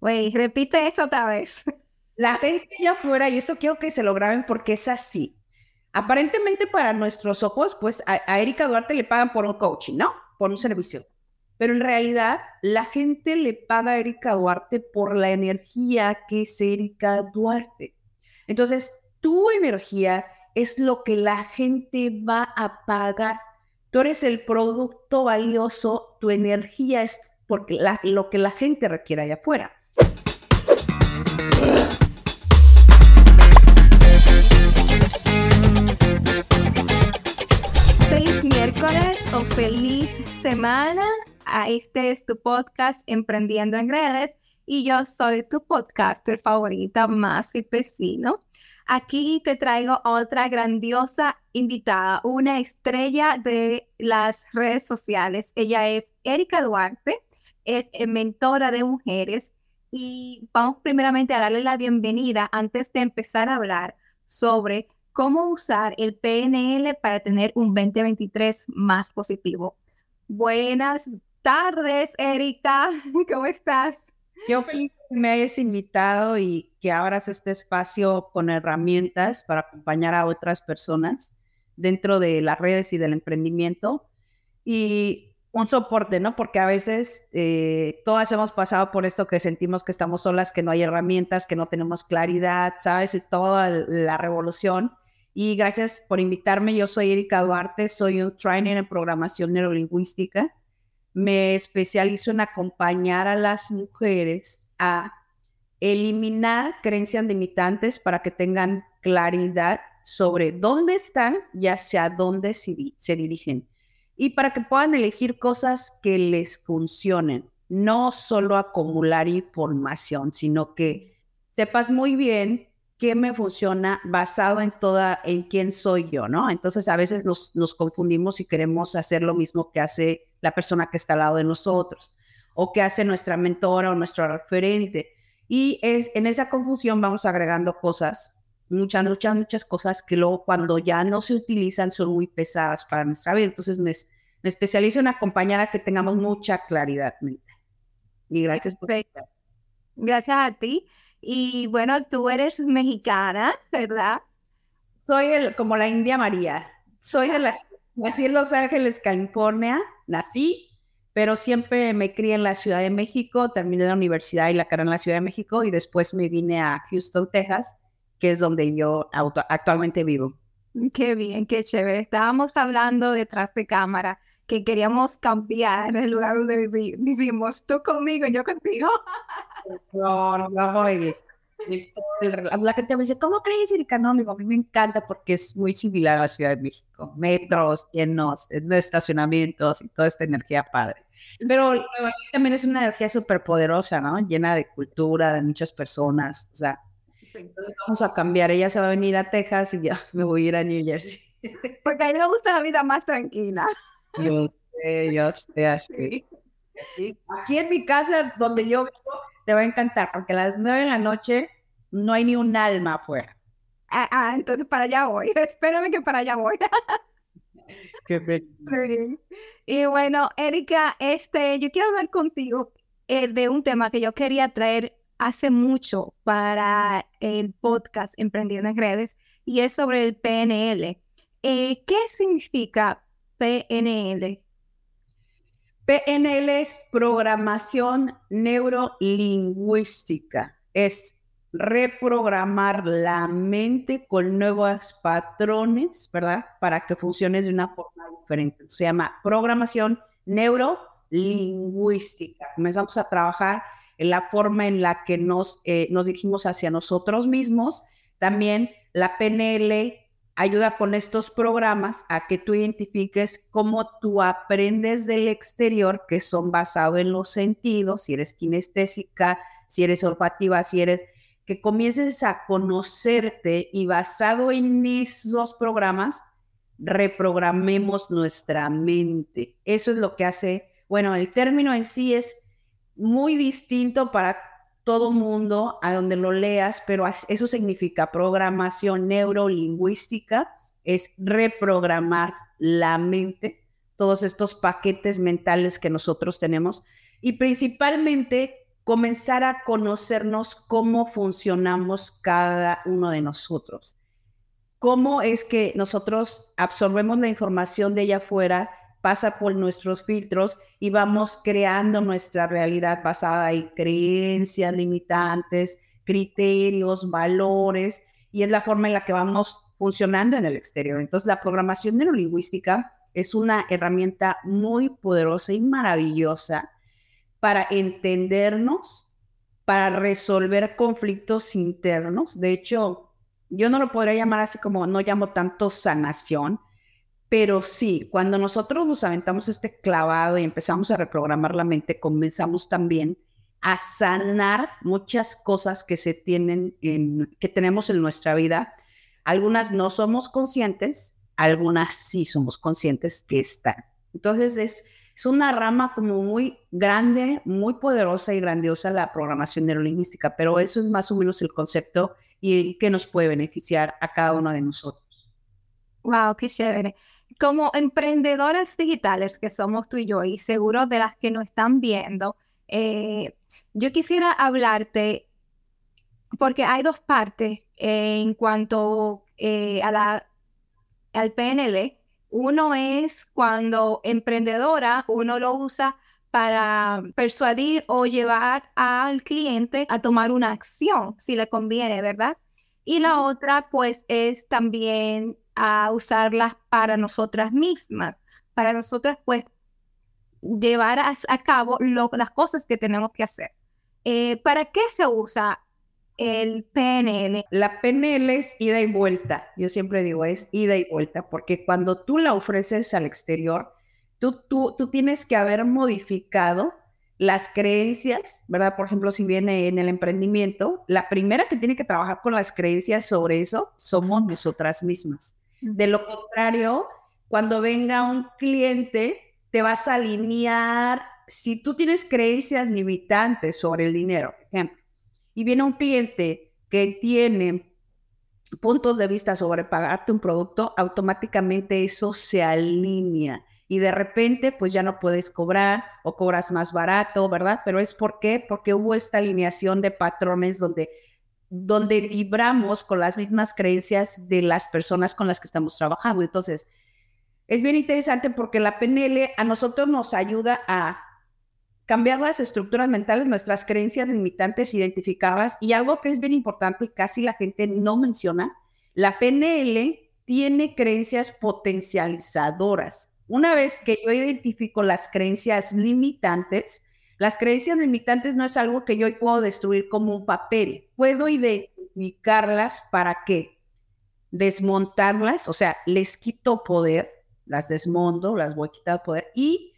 Güey, repite eso otra vez. La gente allá afuera, y eso quiero que se lo graben porque es así. Aparentemente para nuestros ojos, pues a, Erika Duarte le pagan por un coaching, ¿no? Por un servicio. Pero en realidad la gente le paga a Erika Duarte por la energía que es Erika Duarte. Entonces, tu energía es lo que la gente va a pagar. Tú eres el producto valioso, tu energía es porque lo que la gente requiere allá afuera. Feliz semana. Este es tu podcast Emprendiendo en Redes y yo soy tu podcaster favorita, más Vecino. Aquí te traigo otra grandiosa invitada, una estrella de las redes sociales. Ella es Erika Duarte, es mentora de mujeres y vamos primeramente a darle la bienvenida antes de empezar a hablar sobre cómo usar el PNL para tener un 2023 más positivo. Buenas tardes, Erika. ¿Cómo estás? Yo feliz que me hayas invitado y que abras este espacio con herramientas para acompañar a otras personas dentro de las redes y del emprendimiento. Y un soporte, ¿no? Porque a veces eh, todas hemos pasado por esto que sentimos que estamos solas, que no hay herramientas, que no tenemos claridad, ¿sabes? Y toda la revolución. Y gracias por invitarme. Yo soy Erika Duarte, soy un trainer en programación neurolingüística me especializo en acompañar a las mujeres a eliminar creencias limitantes para que tengan claridad sobre dónde están y hacia dónde se, dirigen. Y para que puedan elegir cosas que les funcionen, no solo acumular información, sino que sepas muy bien qué me funciona basado en toda, en quién soy yo, ¿no? Entonces a veces nos, nos confundimos y queremos hacer lo mismo que hace la persona que está al lado de nosotros o que hace nuestra mentora o nuestro referente. Y es, en esa confusión vamos agregando cosas, muchas, muchas, muchas cosas que luego cuando ya no se utilizan son muy pesadas para nuestra vida. Entonces me, me especializo en acompañar a que tengamos mucha claridad Y gracias por... Gracias a ti. Y bueno, tú eres mexicana, ¿verdad? Soy el, como la India María. Soy de la Nací en Los Ángeles, California, nací, pero siempre me crié en la Ciudad de México, terminé la universidad y la carrera en la Ciudad de México y después me vine a Houston, Texas, que es donde yo actualmente vivo. Qué bien, qué chévere. Estábamos hablando detrás de cámara que queríamos cambiar el lugar donde vivimos. Tú conmigo, yo contigo. No, no, no, la gente me dice, ¿cómo crees, Erika? No, amigo, a mí me encanta porque es muy similar a la Ciudad de México. Metros, llenos, estacionamientos y toda esta energía padre. Pero también es una energía súper poderosa, ¿no? Llena de cultura, de muchas personas. O sea, entonces vamos a cambiar. Ella se va a venir a Texas y ya me voy a ir a New Jersey. Porque a mí me gusta la vida más tranquila. Yo sé, yo sé, así. Aquí en mi casa, donde yo vivo, te va a encantar, porque a las nueve de la noche no hay ni un alma afuera. Ah, ah entonces para allá voy. Espérame que para allá voy. Qué feliz. Y bueno, Erika, este, yo quiero hablar contigo eh, de un tema que yo quería traer hace mucho para el podcast Emprendiendo en Redes y es sobre el PNL. Eh, ¿Qué significa PNL? PNL es programación neurolingüística. Es reprogramar la mente con nuevos patrones, ¿verdad? Para que funcione de una forma diferente. Se llama programación neurolingüística. Comenzamos a trabajar la forma en la que nos, eh, nos dirigimos hacia nosotros mismos. También la PNL ayuda con estos programas a que tú identifiques cómo tú aprendes del exterior, que son basados en los sentidos, si eres kinestésica, si eres olfativa, si eres, que comiences a conocerte y basado en esos programas, reprogramemos nuestra mente. Eso es lo que hace, bueno, el término en sí es muy distinto para todo mundo a donde lo leas, pero eso significa programación neurolingüística, es reprogramar la mente, todos estos paquetes mentales que nosotros tenemos y principalmente comenzar a conocernos cómo funcionamos cada uno de nosotros. Cómo es que nosotros absorbemos la información de allá afuera, pasa por nuestros filtros y vamos creando nuestra realidad basada en creencias limitantes, criterios, valores, y es la forma en la que vamos funcionando en el exterior. Entonces, la programación neurolingüística es una herramienta muy poderosa y maravillosa para entendernos, para resolver conflictos internos. De hecho, yo no lo podría llamar así como, no llamo tanto sanación, pero sí, cuando nosotros nos aventamos este clavado y empezamos a reprogramar la mente, comenzamos también a sanar muchas cosas que se tienen en, que tenemos en nuestra vida. Algunas no somos conscientes, algunas sí somos conscientes que están. Entonces es es una rama como muy grande, muy poderosa y grandiosa la programación neurolingüística, pero eso es más o menos el concepto y que nos puede beneficiar a cada uno de nosotros. Wow, qué chévere. Como emprendedoras digitales que somos tú y yo, y seguro de las que nos están viendo, eh, yo quisiera hablarte, porque hay dos partes en cuanto eh, a la, al PNL, uno es cuando emprendedora, uno lo usa para persuadir o llevar al cliente a tomar una acción, si le conviene, ¿verdad? Y la otra, pues, es también a usarlas para nosotras mismas, para nosotras, pues, llevar a, cabo las cosas que tenemos que hacer. Eh, ¿Para qué se usa el PNL. La PNL es ida y vuelta. Yo siempre digo es ida y vuelta, porque cuando tú la ofreces al exterior, tú, tú, tú tienes que haber modificado las creencias, ¿verdad? Por ejemplo, si viene en el emprendimiento, la primera que tiene que trabajar con las creencias sobre eso somos nosotras mismas. De lo contrario, cuando venga un cliente, te vas a alinear, si tú tienes creencias limitantes sobre el dinero, por ejemplo, y viene un cliente que tiene puntos de vista sobre pagarte un producto, automáticamente eso se alinea y de repente pues ya no puedes cobrar o cobras más barato, ¿verdad? Pero es por qué? Porque hubo esta alineación de patrones donde donde vibramos con las mismas creencias de las personas con las que estamos trabajando. Entonces, es bien interesante porque la PNL a nosotros nos ayuda a cambiar las estructuras mentales, nuestras creencias limitantes, identificarlas. Y algo que es bien importante y casi la gente no menciona, la PNL tiene creencias potencializadoras. Una vez que yo identifico las creencias limitantes, las creencias limitantes no es algo que yo puedo destruir como un papel. Puedo identificarlas para qué? Desmontarlas, o sea, les quito poder, las desmonto, las voy a quitar poder y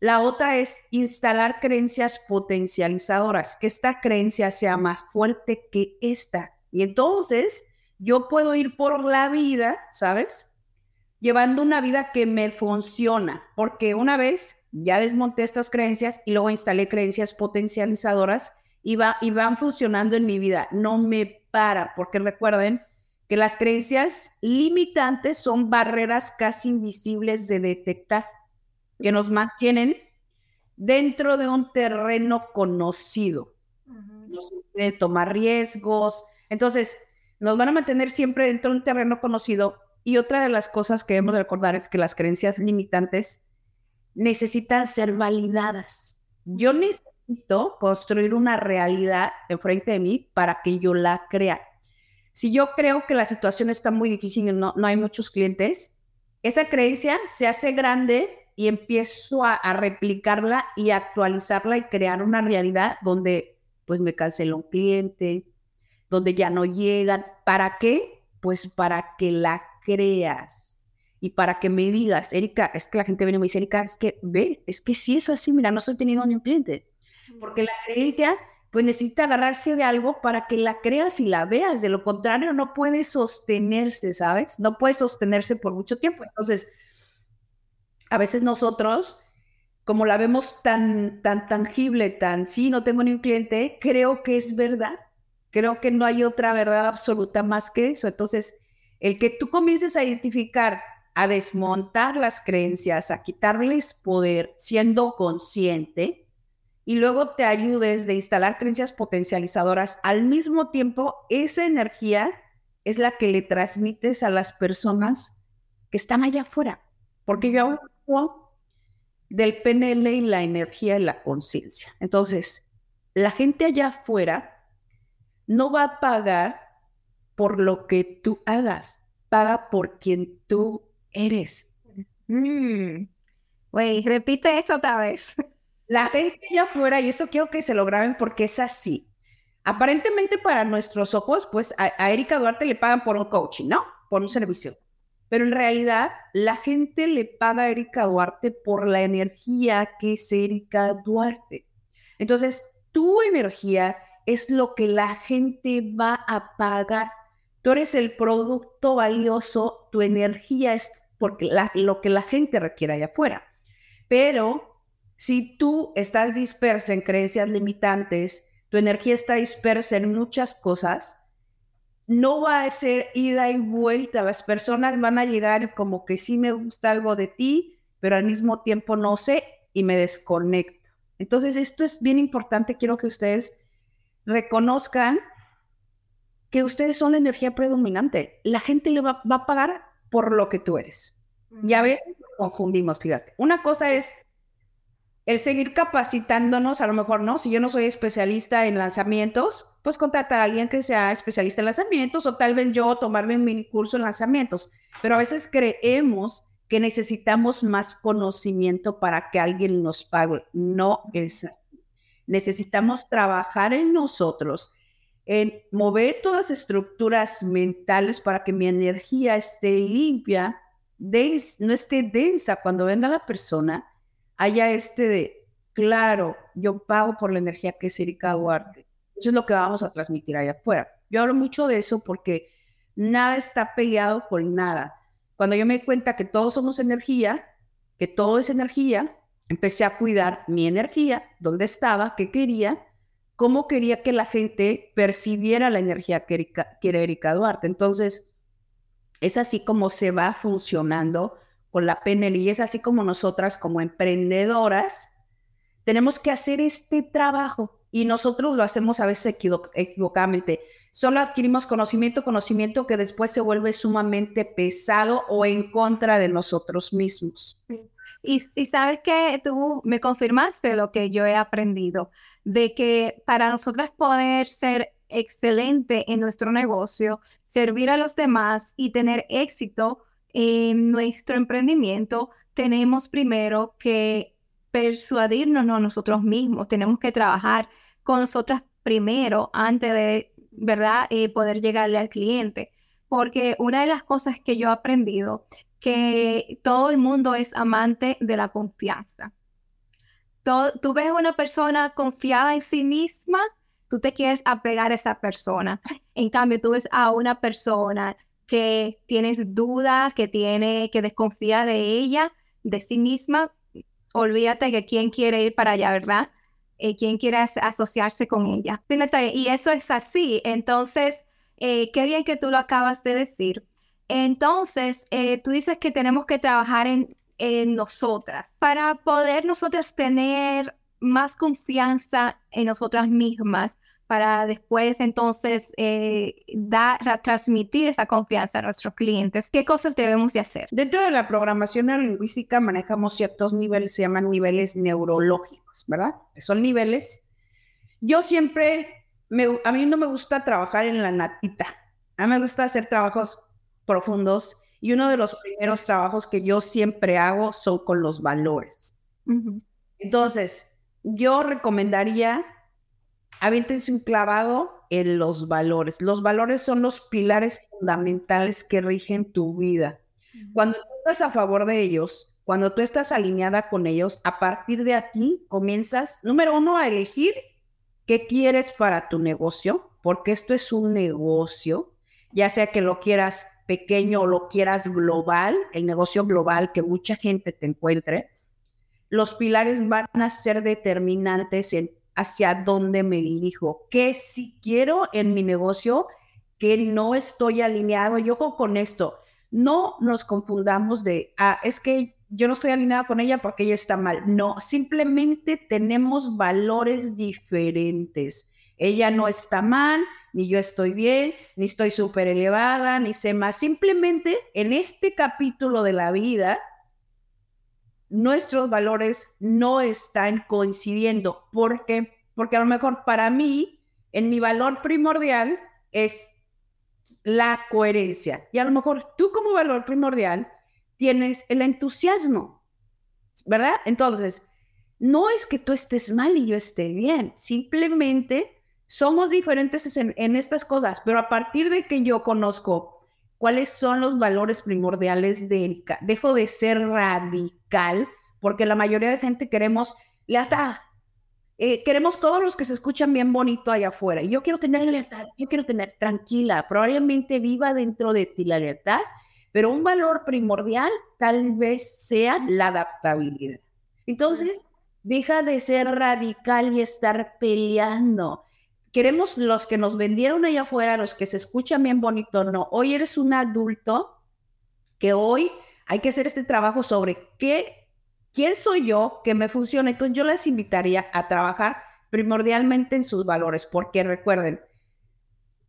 la otra es instalar creencias potencializadoras, que esta creencia sea más fuerte que esta. Y entonces yo puedo ir por la vida, ¿sabes? Llevando una vida que me funciona, porque una vez ya desmonté estas creencias y luego instalé creencias potencializadoras y, va, y van funcionando en mi vida. No me para, porque recuerden que las creencias limitantes son barreras casi invisibles de detectar que nos mantienen dentro de un terreno conocido. Nos pueden tomar riesgos. Entonces, nos van a mantener siempre dentro de un terreno conocido. Y otra de las cosas que debemos recordar es que las creencias limitantes necesitan ser validadas. Yo necesito construir una realidad enfrente de mí para que yo la crea. Si yo creo que la situación está muy difícil y no, no hay muchos clientes, esa creencia se hace grande y empiezo a, replicarla y actualizarla y crear una realidad donde pues me cancela un cliente, donde ya no llegan. ¿Para qué? Pues para que la creas y para que me digas, Erika, es que la gente viene y me dice, Erika, es que ve, es que sí es así, mira, no estoy teniendo ni un cliente. Porque la creencia pues necesita agarrarse de algo para que la creas y la veas. De lo contrario, no puede sostenerse, ¿sabes? No puede sostenerse por mucho tiempo. Entonces, a veces nosotros, como la vemos tan, tan tangible, tan, sí, no tengo ni un cliente, creo que es verdad. Creo que no hay otra verdad absoluta más que eso. Entonces, el que tú comiences a identificar, a desmontar las creencias, a quitarles poder, siendo consciente, y luego te ayudes de instalar creencias potencializadoras, al mismo tiempo esa energía es la que le transmites a las personas que están allá afuera. Porque yo hablo del PNL y la energía y la conciencia. Entonces, la gente allá afuera no va a pagar por lo que tú hagas, paga por quien tú eres. Mm. Güey, repite eso otra vez. La gente allá afuera, y eso quiero que se lo graben porque es así. Aparentemente para nuestros ojos, pues a, Erika Duarte le pagan por un coaching, ¿no? Por un servicio. Pero en realidad la gente le paga a Erika Duarte por la energía que es Erika Duarte. Entonces, tu energía es lo que la gente va a pagar. Tú eres el producto valioso, tu energía es porque lo que la gente requiere allá afuera. Pero si tú estás dispersa en creencias limitantes, tu energía está dispersa en muchas cosas, no va a ser ida y vuelta. Las personas van a llegar como que sí me gusta algo de ti, pero al mismo tiempo no sé y me desconecto. Entonces, esto es bien importante. Quiero que ustedes reconozcan que ustedes son la energía predominante. La gente le va, va a pagar por lo que tú eres. Ya ves, confundimos, fíjate. Una cosa es el seguir capacitándonos, a lo mejor no, si yo no soy especialista en lanzamientos, pues contratar a alguien que sea especialista en lanzamientos o tal vez yo tomarme un mini curso en lanzamientos. Pero a veces creemos que necesitamos más conocimiento para que alguien nos pague. No es así. Necesitamos trabajar en nosotros, en mover todas las estructuras mentales para que mi energía esté limpia, no esté densa cuando venga la persona haya este de, claro, yo pago por la energía que es Erika Duarte. Eso es lo que vamos a transmitir allá afuera. Yo hablo mucho de eso porque nada está peleado con nada. Cuando yo me di cuenta que todos somos energía, que todo es energía, empecé a cuidar mi energía, dónde estaba, qué quería, cómo quería que la gente percibiera la energía que, Erika, que Erika Duarte. Entonces, es así como se va funcionando con la PNL y es así como nosotras como emprendedoras tenemos que hacer este trabajo y nosotros lo hacemos a veces equivocadamente. Solo adquirimos conocimiento, conocimiento que después se vuelve sumamente pesado o en contra de nosotros mismos. Y, y, sabes que tú me confirmaste lo que yo he aprendido, de que para nosotras poder ser excelente en nuestro negocio, servir a los demás y tener éxito, en nuestro emprendimiento, tenemos primero que persuadirnos nosotros mismos, tenemos que trabajar con nosotras primero antes de, ¿verdad?, eh, poder llegarle al cliente. Porque una de las cosas que yo he aprendido, que todo el mundo es amante de la confianza. tú ves una persona confiada en sí misma, tú te quieres apegar a esa persona. En cambio, tú ves a una persona que tienes duda, que tiene, que desconfía de ella, de sí misma, olvídate que quién quiere ir para allá, ¿verdad? Eh, quién quiere asociarse con ella. Y eso es así. Entonces, eh, qué bien que tú lo acabas de decir. Entonces, eh, tú dices que tenemos que trabajar en, en nosotras para poder nosotras tener más confianza en nosotras mismas, para después entonces eh, dar, transmitir esa confianza a nuestros clientes. ¿Qué cosas debemos de hacer? Dentro de la programación neurolingüística manejamos ciertos niveles, se llaman niveles neurológicos, ¿verdad? Son niveles. Yo siempre, me, a mí no me gusta trabajar en la natita, a mí me gusta hacer trabajos profundos y uno de los primeros trabajos que yo siempre hago son con los valores. Entonces, yo recomendaría aviéntense un clavado en los valores. Los valores son los pilares fundamentales que rigen tu vida. Cuando tú estás a favor de ellos, cuando tú estás alineada con ellos, a partir de aquí comienzas, número uno, a elegir qué quieres para tu negocio, porque esto es un negocio, ya sea que lo quieras pequeño o lo quieras global, el negocio global que mucha gente te encuentre, los pilares van a ser determinantes en hacia dónde me dirijo, qué si quiero en mi negocio, que no estoy alineado. Yo con esto, no nos confundamos de, ah, es que yo no estoy alineada con ella porque ella está mal. No, simplemente tenemos valores diferentes. Ella no está mal, ni yo estoy bien, ni estoy súper elevada, ni sé más. Simplemente en este capítulo de la vida, nuestros valores no están coincidiendo. ¿Por qué? Porque a lo mejor para mí, en mi valor primordial es la coherencia. Y a lo mejor tú como valor primordial tienes el entusiasmo, ¿verdad? Entonces, no es que tú estés mal y yo esté bien, simplemente somos diferentes en, en, estas cosas, pero a partir de que yo conozco cuáles son los valores primordiales de Erika, dejo de ser radical, porque la mayoría de gente queremos lealtad, eh, queremos todos los que se escuchan bien bonito allá afuera. Y yo quiero tener libertad, yo quiero tener tranquila. Probablemente viva dentro de ti la libertad, pero un valor primordial tal vez sea la adaptabilidad. Entonces, deja de ser radical y estar peleando. Queremos los que nos vendieron allá afuera, los que se escuchan bien bonito, no. Hoy eres un adulto que hoy hay que hacer este trabajo sobre qué ¿Quién soy yo que me funcione? Entonces yo les invitaría a trabajar primordialmente en sus valores, porque recuerden,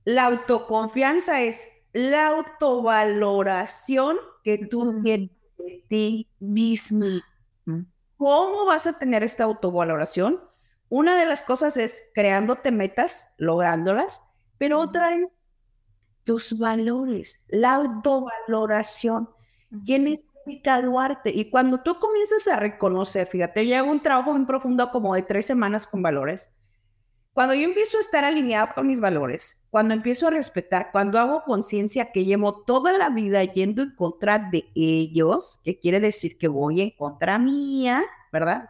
la autoconfianza es la autovaloración que tú tienes de ti misma. ¿Cómo vas a tener esta autovaloración? Una de las cosas es creándote metas, lográndolas, pero otra es tus valores, la autovaloración. ¿Quién es Duarte. Y cuando tú comienzas a reconocer, fíjate, yo hago un trabajo muy profundo como de tres semanas con valores. Cuando yo empiezo a estar alineado con mis valores, cuando empiezo a respetar, cuando hago conciencia que llevo toda la vida yendo en contra de ellos, que quiere decir que voy en contra mía, ¿verdad?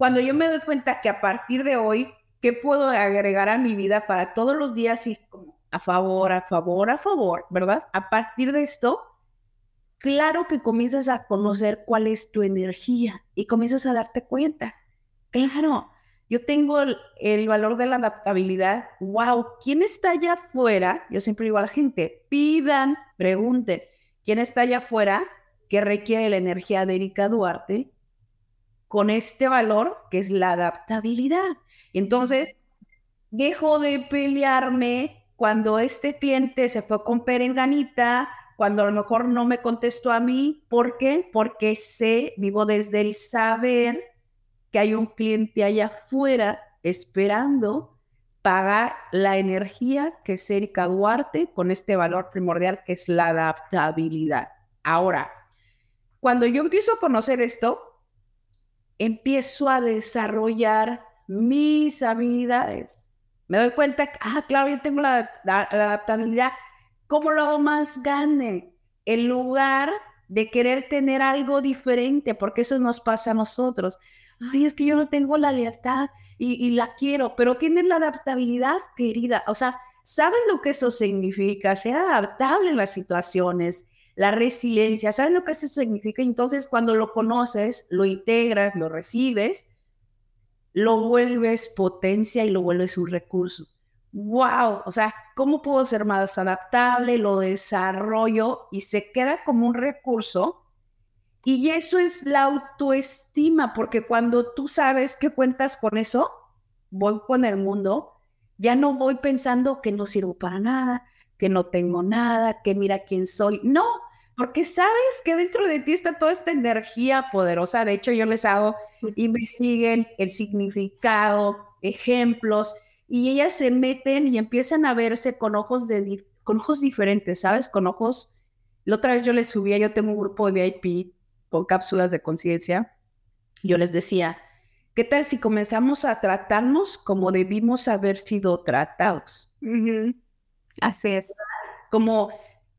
Cuando yo me doy cuenta que a partir de hoy, ¿qué puedo agregar a mi vida para todos los días y como a favor, a favor, a favor, ¿verdad? A partir de esto, claro que comienzas a conocer cuál es tu energía y comienzas a darte cuenta. Claro, yo tengo el, valor de la adaptabilidad. Wow, ¿quién está allá afuera? Yo siempre digo a la gente, pidan, pregunten, ¿quién está allá afuera que requiere la energía de Erika Duarte con este valor que es la adaptabilidad? entonces, dejo de pelearme cuando este cliente se fue con perenganita cuando a lo mejor no me contestó a mí. ¿Por qué? Porque sé, vivo desde el saber que hay un cliente allá afuera esperando pagar la energía que es Erika Duarte con este valor primordial que es la adaptabilidad. Ahora, cuando yo empiezo a conocer esto, empiezo a desarrollar mis habilidades. Me doy cuenta, ah, claro, yo tengo la, adaptabilidad, ¿Cómo lo hago más grande? En lugar de querer tener algo diferente, porque eso nos pasa a nosotros. Ay, es que yo no tengo la lealtad y, la quiero, pero tienes la adaptabilidad, querida. O sea, ¿sabes lo que eso significa? Ser adaptable en las situaciones, la resiliencia, ¿sabes lo que eso significa? Entonces, cuando lo conoces, lo integras, lo recibes, lo vuelves potencia y lo vuelves un recurso wow, o sea, ¿cómo puedo ser más adaptable? Lo desarrollo y se queda como un recurso. Y eso es la autoestima, porque cuando tú sabes que cuentas con eso, voy con el mundo, ya no voy pensando que no sirvo para nada, que no tengo nada, que mira quién soy. No, porque sabes que dentro de ti está toda esta energía poderosa. De hecho, yo les hago, investiguen el significado, ejemplos, y ellas se meten y empiezan a verse con ojos, de, con ojos diferentes, ¿sabes? Con ojos... La otra vez yo les subía, yo tengo un grupo de VIP con cápsulas de conciencia. Yo les decía, ¿qué tal si comenzamos a tratarnos como debimos haber sido tratados? Así es. Como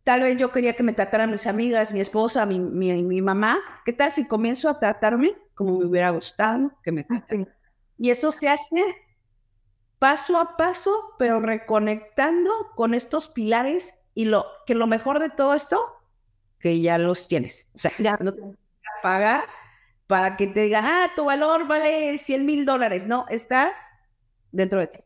tal vez yo quería que me trataran mis amigas, mi esposa, mi, mi, mi, mamá. ¿Qué tal si comienzo a tratarme como me hubiera gustado que me trataran? Y eso se hace paso a paso, pero reconectando con estos pilares y lo que lo mejor de todo esto, que ya los tienes. O sea, ya no te pagar para que te digan, ah, tu valor vale 100 mil dólares. No, está dentro de ti.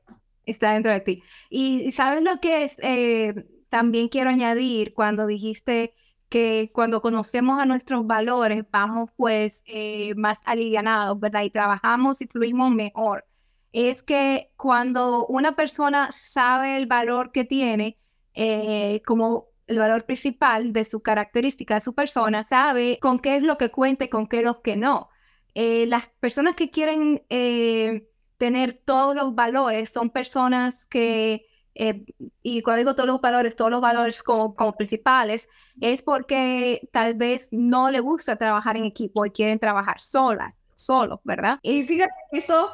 Está dentro de ti. Y, ¿sabes lo que es? Eh, también quiero añadir cuando dijiste que cuando conocemos a nuestros valores vamos pues eh, más alivianados, ¿verdad? Y trabajamos y fluimos mejor. Es que cuando una persona sabe el valor que tiene, eh, como el valor principal de su característica, de su persona, sabe con qué es lo que cuenta y con qué es lo que no. Eh, las personas que quieren tener todos los valores son personas que eh, y cuando digo todos los valores, todos los valores como, como, principales, es porque tal vez no le gusta trabajar en equipo y quieren trabajar solas, solos, ¿verdad? Y fíjate eso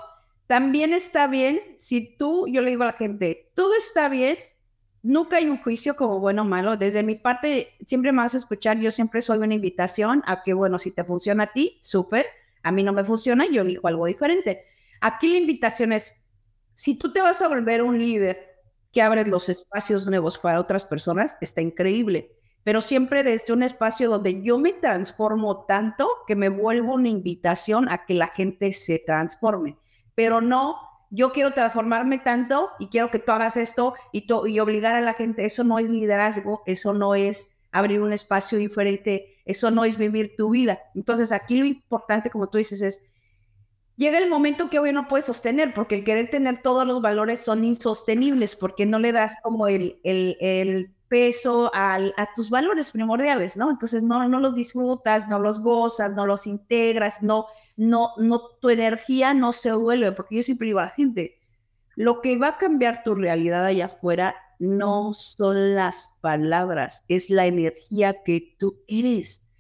también está bien si tú, yo le digo a la gente, todo está bien, nunca hay un juicio como bueno o malo. Desde mi parte, siempre me vas a escuchar, yo siempre soy una invitación a que, bueno, si te funciona a ti, súper, a mí no me funciona, yo elijo algo diferente. Aquí la invitación es, si tú te vas a volver un líder, que abres los espacios nuevos para otras personas, está increíble. Pero siempre desde un espacio donde yo me transformo tanto que me vuelvo una invitación a que la gente se transforme. Pero no, yo quiero transformarme tanto y quiero que tú hagas esto y, y obligar a la gente. Eso no es liderazgo, eso no es abrir un espacio diferente, eso no es vivir tu vida. Entonces aquí lo importante, como tú dices, es llega el momento que hoy no puedes sostener, porque el querer tener todos los valores son insostenibles, porque no le das como el, el, peso a tus valores primordiales, ¿no? Entonces no, no los disfrutas, no los gozas, no los integras, no, no, no, tu energía no se vuelve, porque yo siempre digo a la gente, lo que va a cambiar tu realidad allá afuera no son las palabras, es la energía que tú eres.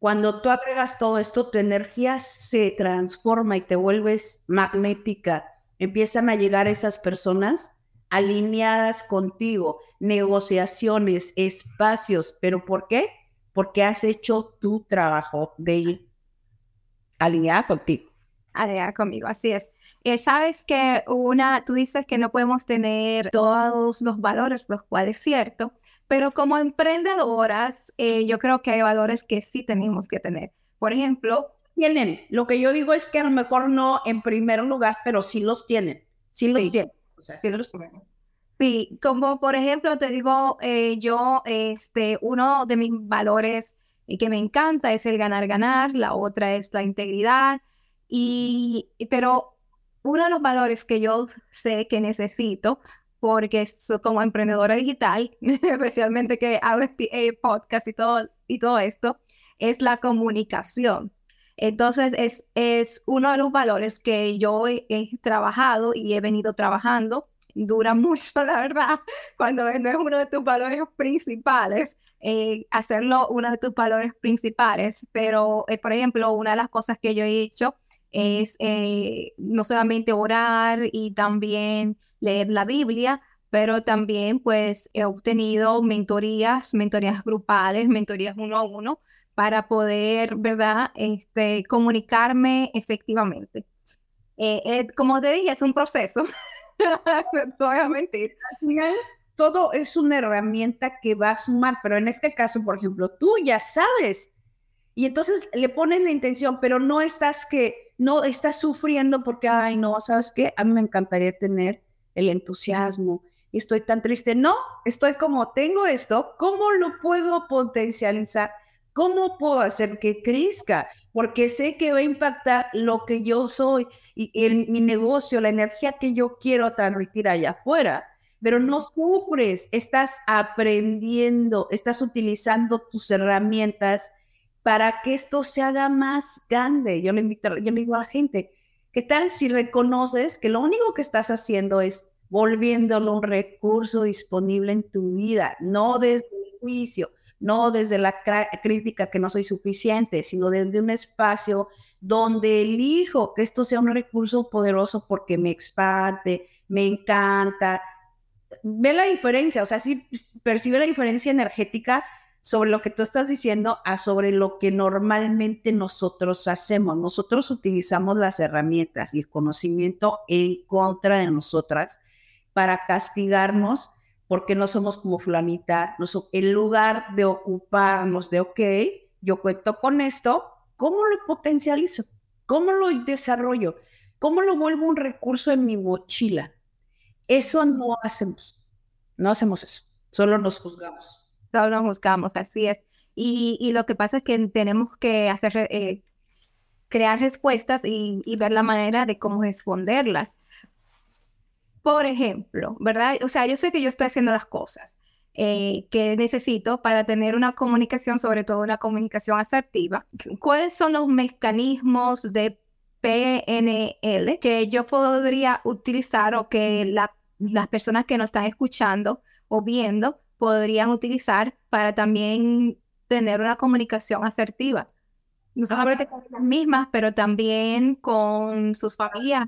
Cuando tú agregas todo esto, tu energía se transforma y te vuelves magnética. Empiezan a llegar esas personas alineadas contigo, negociaciones, espacios. ¿Pero por qué? Porque has hecho tu trabajo de ir alineada contigo. Alineada conmigo, así es. Eh, Sabes que una, tú dices que no podemos tener todos los valores, los cuales es cierto, pero como emprendedoras, eh, yo creo que hay valores que sí tenemos que tener. Por ejemplo, tienen. Lo que yo digo es que a lo mejor no en primer lugar, pero sí los tienen. Sí los tienen. sí, los tienen. Sí, como por ejemplo te digo, eh, yo, este, uno de mis valores y que me encanta es el ganar, ganar, la otra es la integridad, y, pero uno de los valores que yo sé que necesito porque como emprendedora digital, especialmente que hago este, podcast y todo, y todo esto, es la comunicación. Entonces, es, es uno de los valores que yo he, trabajado y he venido trabajando. Dura mucho, la verdad, cuando no es uno de tus valores principales, eh, hacerlo uno de tus valores principales. Pero, eh, por ejemplo, una de las cosas que yo he hecho es eh, no solamente orar y también leer la Biblia, pero también pues he obtenido mentorías, mentorías grupales, mentorías uno a uno para poder, ¿verdad?, este, comunicarme efectivamente. Eh, eh, como te dije, es un proceso. no voy a mentir. Al final, todo es una herramienta que va a sumar, pero en este caso, por ejemplo, tú ya sabes y entonces le pones la intención, pero no estás que, no estás sufriendo porque, ay, no, ¿sabes qué? A mí me encantaría tener el entusiasmo estoy tan triste. No, estoy como, tengo esto, ¿cómo lo puedo potencializar? ¿Cómo puedo hacer que crezca? Porque sé que va a impactar lo que yo soy y mi negocio, la energía que yo quiero transmitir allá afuera. Pero no sufres, estás aprendiendo, estás utilizando tus herramientas para que esto se haga más grande. Yo le invito, yo le digo a la gente, ¿qué tal si reconoces que lo único que estás haciendo es volviéndolo un recurso disponible en tu vida, no desde el juicio, no desde la crítica que no soy suficiente, sino desde un espacio donde elijo que esto sea un recurso poderoso porque me expande, me encanta. Ve la diferencia, o sea, si percibe la diferencia energética sobre lo que tú estás diciendo a sobre lo que normalmente nosotros hacemos. Nosotros utilizamos las herramientas y el conocimiento en contra de nosotras para castigarnos porque no somos como fulanita. en lugar de ocuparnos de, ok, yo cuento con esto, ¿cómo lo potencializo? ¿Cómo lo desarrollo? ¿Cómo lo vuelvo un recurso en mi mochila? Eso no hacemos. No hacemos eso. Solo nos juzgamos todos nos buscamos, así es. Y, lo que pasa es que tenemos que hacer, eh, crear respuestas y, ver la manera de cómo responderlas. Por ejemplo, ¿verdad? O sea, yo sé que yo estoy haciendo las cosas eh, que necesito para tener una comunicación, sobre todo una comunicación asertiva. ¿Cuáles son los mecanismos de PNL que yo podría utilizar o que las personas que nos están escuchando o viendo podrían utilizar para también tener una comunicación asertiva? No solamente con las mismas, pero también con sus familias,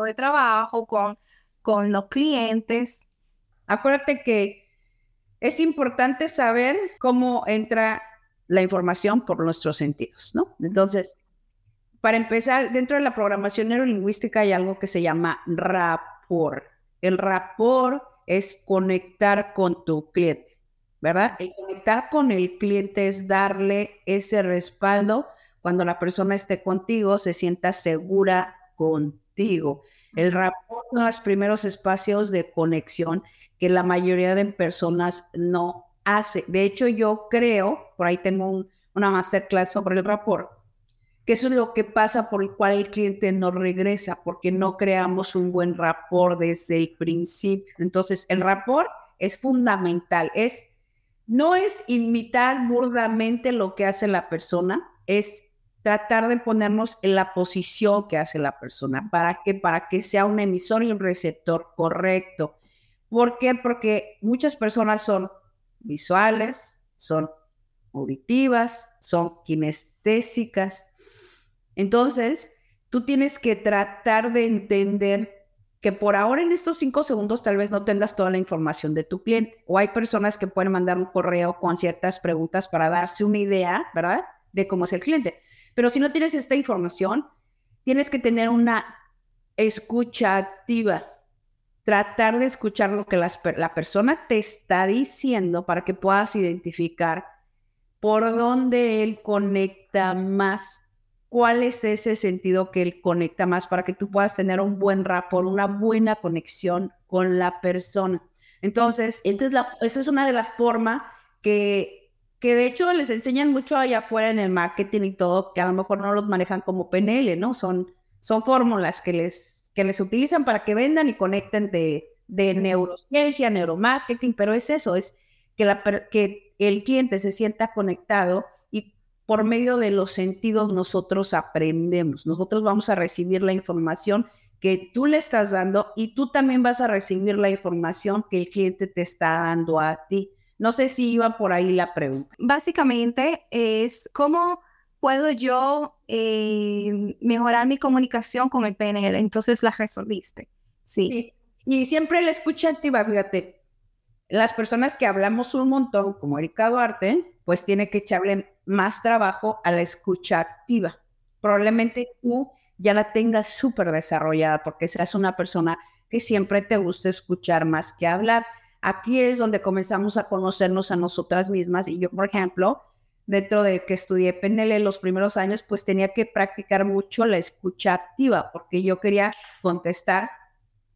equipo de trabajo, con, con los clientes. Acuérdate que es importante saber cómo entra la información por nuestros sentidos, ¿no? Entonces, para empezar, dentro de la programación neurolingüística hay algo que se llama rapport. El rapport es conectar con tu cliente, ¿verdad? El conectar con el cliente es darle ese respaldo cuando la persona esté contigo, se sienta segura contigo. El rapport son los primeros espacios de conexión que la mayoría de personas no hace. De hecho, yo creo, por ahí tengo una masterclass sobre el rapport, que eso es lo que pasa por el cual el cliente no regresa, porque no creamos un buen rapport desde el principio. Entonces, el rapport es fundamental, es no es imitar burdamente lo que hace la persona, es tratar de ponernos en la posición que hace la persona. ¿Para que Para que sea un emisor y un receptor correcto. ¿Por qué? Porque muchas personas son visuales, son auditivas, son kinestésicas. Entonces, tú tienes que tratar de entender que por ahora en estos cinco segundos tal vez no tengas toda la información de tu cliente. O hay personas que pueden mandar un correo con ciertas preguntas para darse una idea, ¿verdad? De cómo es el cliente. Pero si no tienes esta información, tienes que tener una escucha activa. Tratar de escuchar lo que la persona te está diciendo para que puedas identificar por dónde él conecta más, cuál es ese sentido que él conecta más para que tú puedas tener un buen rapport, una buena conexión con la persona. Entonces, esta es, la, esa es una de las formas que que de hecho les enseñan mucho allá afuera en el marketing y todo, que a lo mejor no los manejan como PNL, ¿no? Son, son fórmulas que les, que les utilizan para que vendan y conecten de, de neurociencia, neuromarketing, pero es eso, es que, la, que el cliente se sienta conectado y por medio de los sentidos nosotros aprendemos, nosotros vamos a recibir la información que tú le estás dando y tú también vas a recibir la información que el cliente te está dando a ti. No sé si iba por ahí la pregunta. Básicamente es cómo puedo yo eh, mejorar mi comunicación con el PNL. Entonces la resolviste. Sí. Y siempre la escucha activa, fíjate. Las personas que hablamos un montón, como Erika Duarte, pues tiene que echarle más trabajo a la escucha activa. Probablemente tú ya la tengas súper desarrollada porque seas una persona que siempre te gusta escuchar más que hablar. Aquí es donde comenzamos a conocernos a nosotras mismas y yo, por ejemplo, dentro de que estudié PNL los primeros años, pues tenía que practicar mucho la escucha activa porque yo quería contestar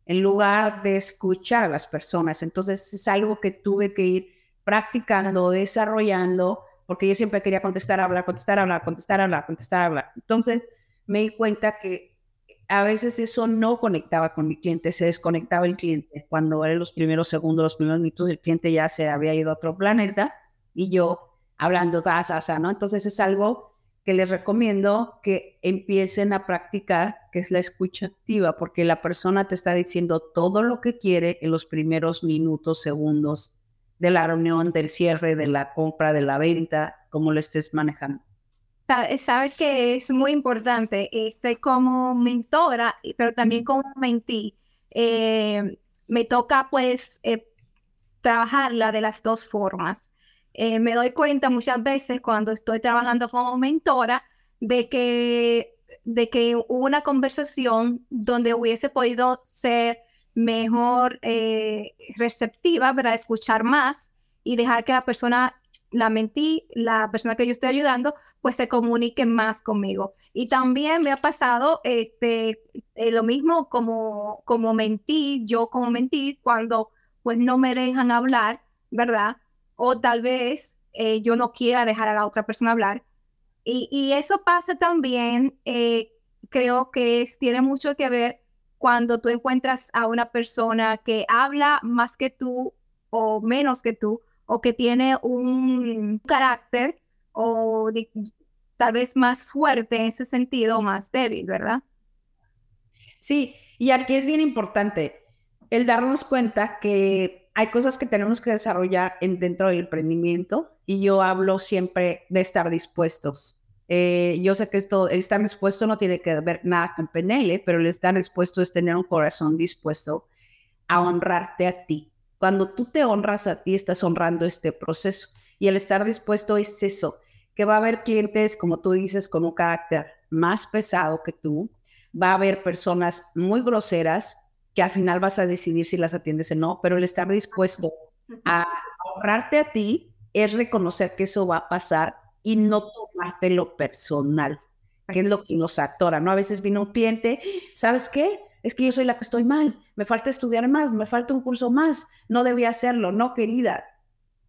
en lugar de escuchar a las personas. Entonces es algo que tuve que ir practicando, desarrollando, porque yo siempre quería contestar, hablar, contestar, hablar, contestar, hablar, contestar, hablar. Entonces me di cuenta que a veces eso no conectaba con mi cliente, se desconectaba el cliente. Cuando eran los primeros segundos, los primeros minutos, el cliente ya se había ido a otro planeta y yo hablando, ¿no? Entonces es algo que les recomiendo que empiecen a practicar, que es la escucha activa, porque la persona te está diciendo todo lo que quiere en los primeros minutos, segundos de la reunión, del cierre, de la compra, de la venta, como lo estés manejando. Sabes que es muy importante, este, como mentora, pero también como mentí, eh, me toca pues eh, trabajarla de las dos formas. Eh, me doy cuenta muchas veces cuando estoy trabajando como mentora de que, de que hubo una conversación donde hubiese podido ser mejor receptiva para escuchar más y dejar que la persona la mentí, la persona que yo estoy ayudando, pues se comunique más conmigo. Y también me ha pasado este, eh, lo mismo como, como mentí, yo como mentí, cuando pues no me dejan hablar, ¿verdad? O tal vez eh, yo no quiera dejar a la otra persona hablar. Y, eso pasa también, eh, creo que tiene mucho que ver cuando tú encuentras a una persona que habla más que tú o menos que tú, o que tiene un carácter o tal vez más fuerte en ese sentido, más débil, ¿verdad? Sí, y aquí es bien importante el darnos cuenta que hay cosas que tenemos que desarrollar en, dentro del emprendimiento y yo hablo siempre de estar dispuestos. Eh, yo sé que esto, el estar dispuesto no tiene que ver nada con PNL, pero el estar dispuesto es tener un corazón dispuesto a honrarte a ti. Cuando tú te honras a ti, estás honrando este proceso. Y el estar dispuesto es eso, que va a haber clientes, como tú dices, con un carácter más pesado que tú. Va a haber personas muy groseras que al final vas a decidir si las atiendes o no, pero el estar dispuesto a ahorrarte a ti es reconocer que eso va a pasar y no tomártelo personal, que es lo que nos atora, ¿no? A veces viene un cliente, ¿sabes qué? Es que yo soy la que estoy mal, me falta estudiar más, me falta un curso más, no debía hacerlo, no, querida.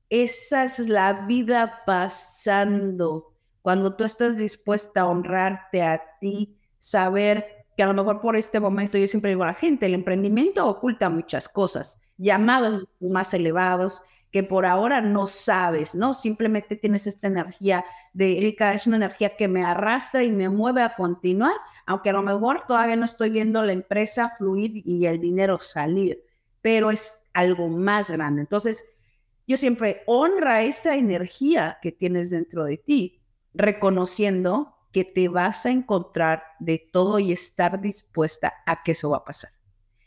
Esa es la vida pasando. Cuando tú estás dispuesta a honrarte a ti, saber que a lo mejor por este momento yo siempre digo a la gente, el emprendimiento oculta muchas cosas, llamados más elevados que por ahora no sabes, ¿no? Simplemente tienes esta energía de Erika, es una energía que me arrastra y me mueve a continuar, aunque a lo mejor todavía no estoy viendo la empresa fluir y el dinero salir, pero es algo más grande. Entonces, yo siempre honra esa energía que tienes dentro de ti, reconociendo que te vas a encontrar de todo y estar dispuesta a que eso va a pasar.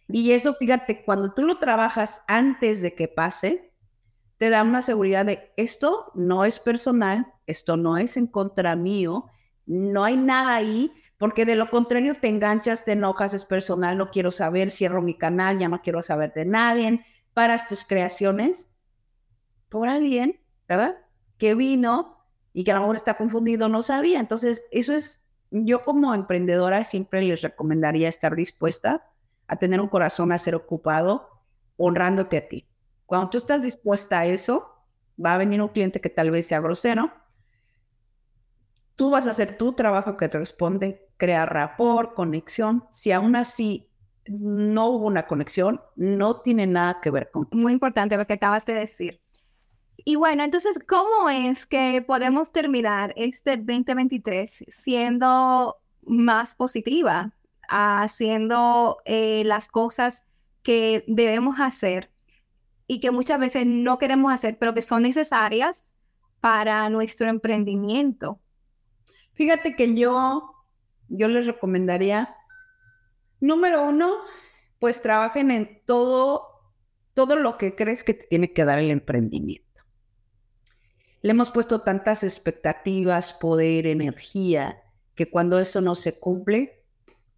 Y eso, fíjate, cuando tú lo trabajas antes de que pase, te da una seguridad de esto no es personal, esto no es en contra mío, no hay nada ahí, porque de lo contrario te enganchas, te enojas, es personal, no quiero saber, cierro mi canal, ya no quiero saber de nadie, paras tus creaciones por alguien, ¿verdad? Que vino y que a lo mejor está confundido, no sabía. Entonces, eso es, yo como emprendedora siempre les recomendaría estar dispuesta a tener un corazón a ser ocupado, honrándote a ti. Cuando tú estás dispuesta a eso, va a venir un cliente que tal vez sea grosero. Tú vas a hacer tu trabajo que te responde, crear rapport, conexión. Si aún así no hubo una conexión, no tiene nada que ver con. Muy importante lo que acabas de decir. Y bueno, entonces, ¿cómo es que podemos terminar este 2023 siendo más positiva, haciendo eh, las cosas que debemos hacer y que muchas veces no queremos hacer, pero que son necesarias para nuestro emprendimiento? Fíjate que yo, yo les recomendaría, número uno, pues trabajen en todo, todo lo que crees que te tiene que dar el emprendimiento le hemos puesto tantas expectativas, poder, energía, que cuando eso no se cumple,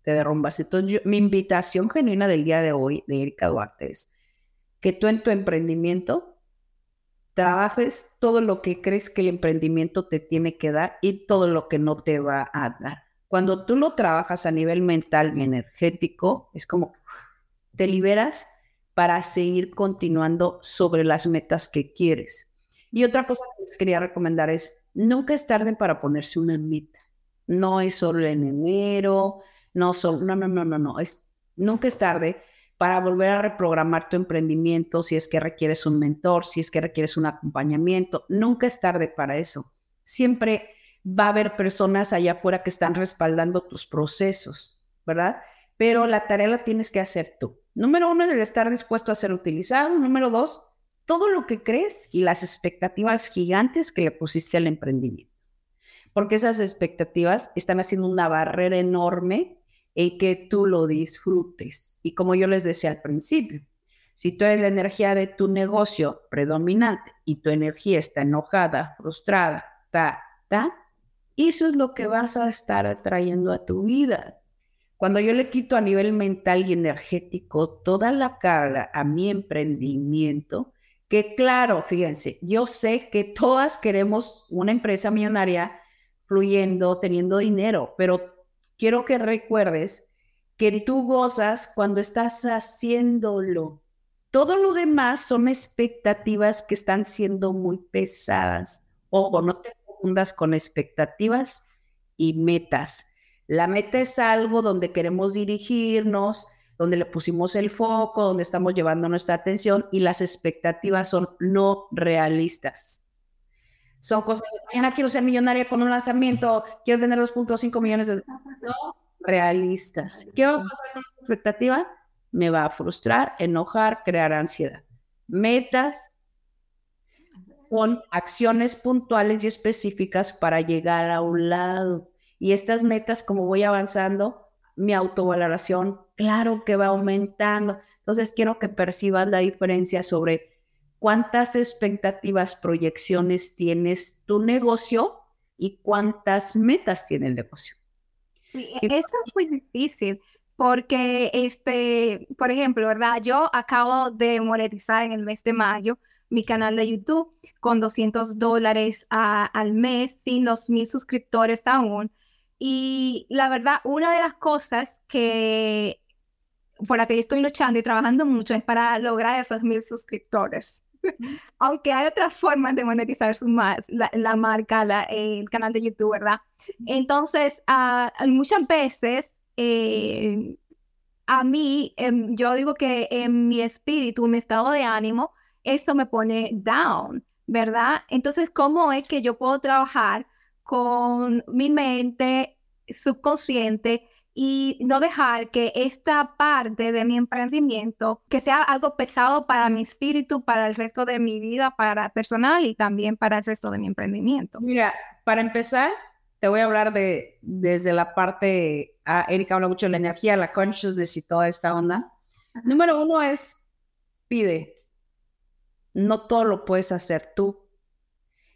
te derrumbas. Entonces, mi invitación genuina del día de hoy de Erika Duarte es que tú en tu emprendimiento trabajes todo lo que crees que el emprendimiento te tiene que dar y todo lo que no te va a dar. Cuando tú lo trabajas a nivel mental y energético, es como te liberas para seguir continuando sobre las metas que quieres. Y otra cosa que les quería recomendar es, nunca es tarde para ponerse una meta. No es solo en enero, no solo, no, no, no, no, no, es, nunca es tarde para volver a reprogramar tu emprendimiento si es que requieres un mentor, si es que requieres un acompañamiento. Nunca es tarde para eso. Siempre va a haber personas allá afuera que están respaldando tus procesos, ¿verdad? Pero la tarea la tienes que hacer tú. Número uno es el estar dispuesto a ser utilizado. Número dos, todo lo que crees y las expectativas gigantes que le pusiste al emprendimiento. Porque esas expectativas están haciendo una barrera enorme en que tú lo disfrutes. Y como yo les decía al principio, si tú eres la energía de tu negocio predominante y tu energía está enojada, frustrada, ta, ta, eso es lo que vas a estar atrayendo a tu vida. Cuando yo le quito a nivel mental y energético toda la carga a mi emprendimiento, que claro, fíjense, yo sé que todas queremos una empresa millonaria fluyendo, teniendo dinero, pero quiero que recuerdes que tú gozas cuando estás haciéndolo. Todo lo demás son expectativas que están siendo muy pesadas. Ojo, no te confundas con expectativas y metas. La meta es algo donde queremos dirigirnos, donde le pusimos el foco, donde estamos llevando nuestra atención y las expectativas son no realistas. Son cosas, mañana quiero ser millonaria con un lanzamiento, quiero tener 2.5 millones de... No realistas. ¿Qué va a pasar con esta expectativa? Me va a frustrar, enojar, crear ansiedad. Metas son acciones puntuales y específicas para llegar a un lado. Y estas metas, como voy avanzando, mi autovaloración, claro que va aumentando. Entonces, quiero que perciban la diferencia sobre cuántas expectativas, proyecciones tienes tu negocio y cuántas metas tiene el negocio. Eso es muy difícil porque, este, por ejemplo, ¿verdad? Yo acabo de monetizar en el mes de mayo mi canal de YouTube con 200 dólares al mes, sin los mil suscriptores aún. Y la verdad, una de las cosas que por la que yo estoy luchando y trabajando mucho es para lograr esos mil suscriptores. Aunque hay otras formas de monetizar su más, la, marca, el canal de YouTube, ¿verdad? Entonces, uh, muchas veces eh, a mí, em, yo digo que en mi espíritu, en mi estado de ánimo, eso me pone down, ¿verdad? Entonces, ¿cómo es que yo puedo trabajar con mi mente subconsciente y no dejar que esta parte de mi emprendimiento, que sea algo pesado para mi espíritu, para el resto de mi vida, para personal y también para el resto de mi emprendimiento? Mira, para empezar, te voy a hablar de desde la parte, ah, Erika habla mucho de la energía, la consciousness y toda esta onda. Número uno es pide. No todo lo puedes hacer tú.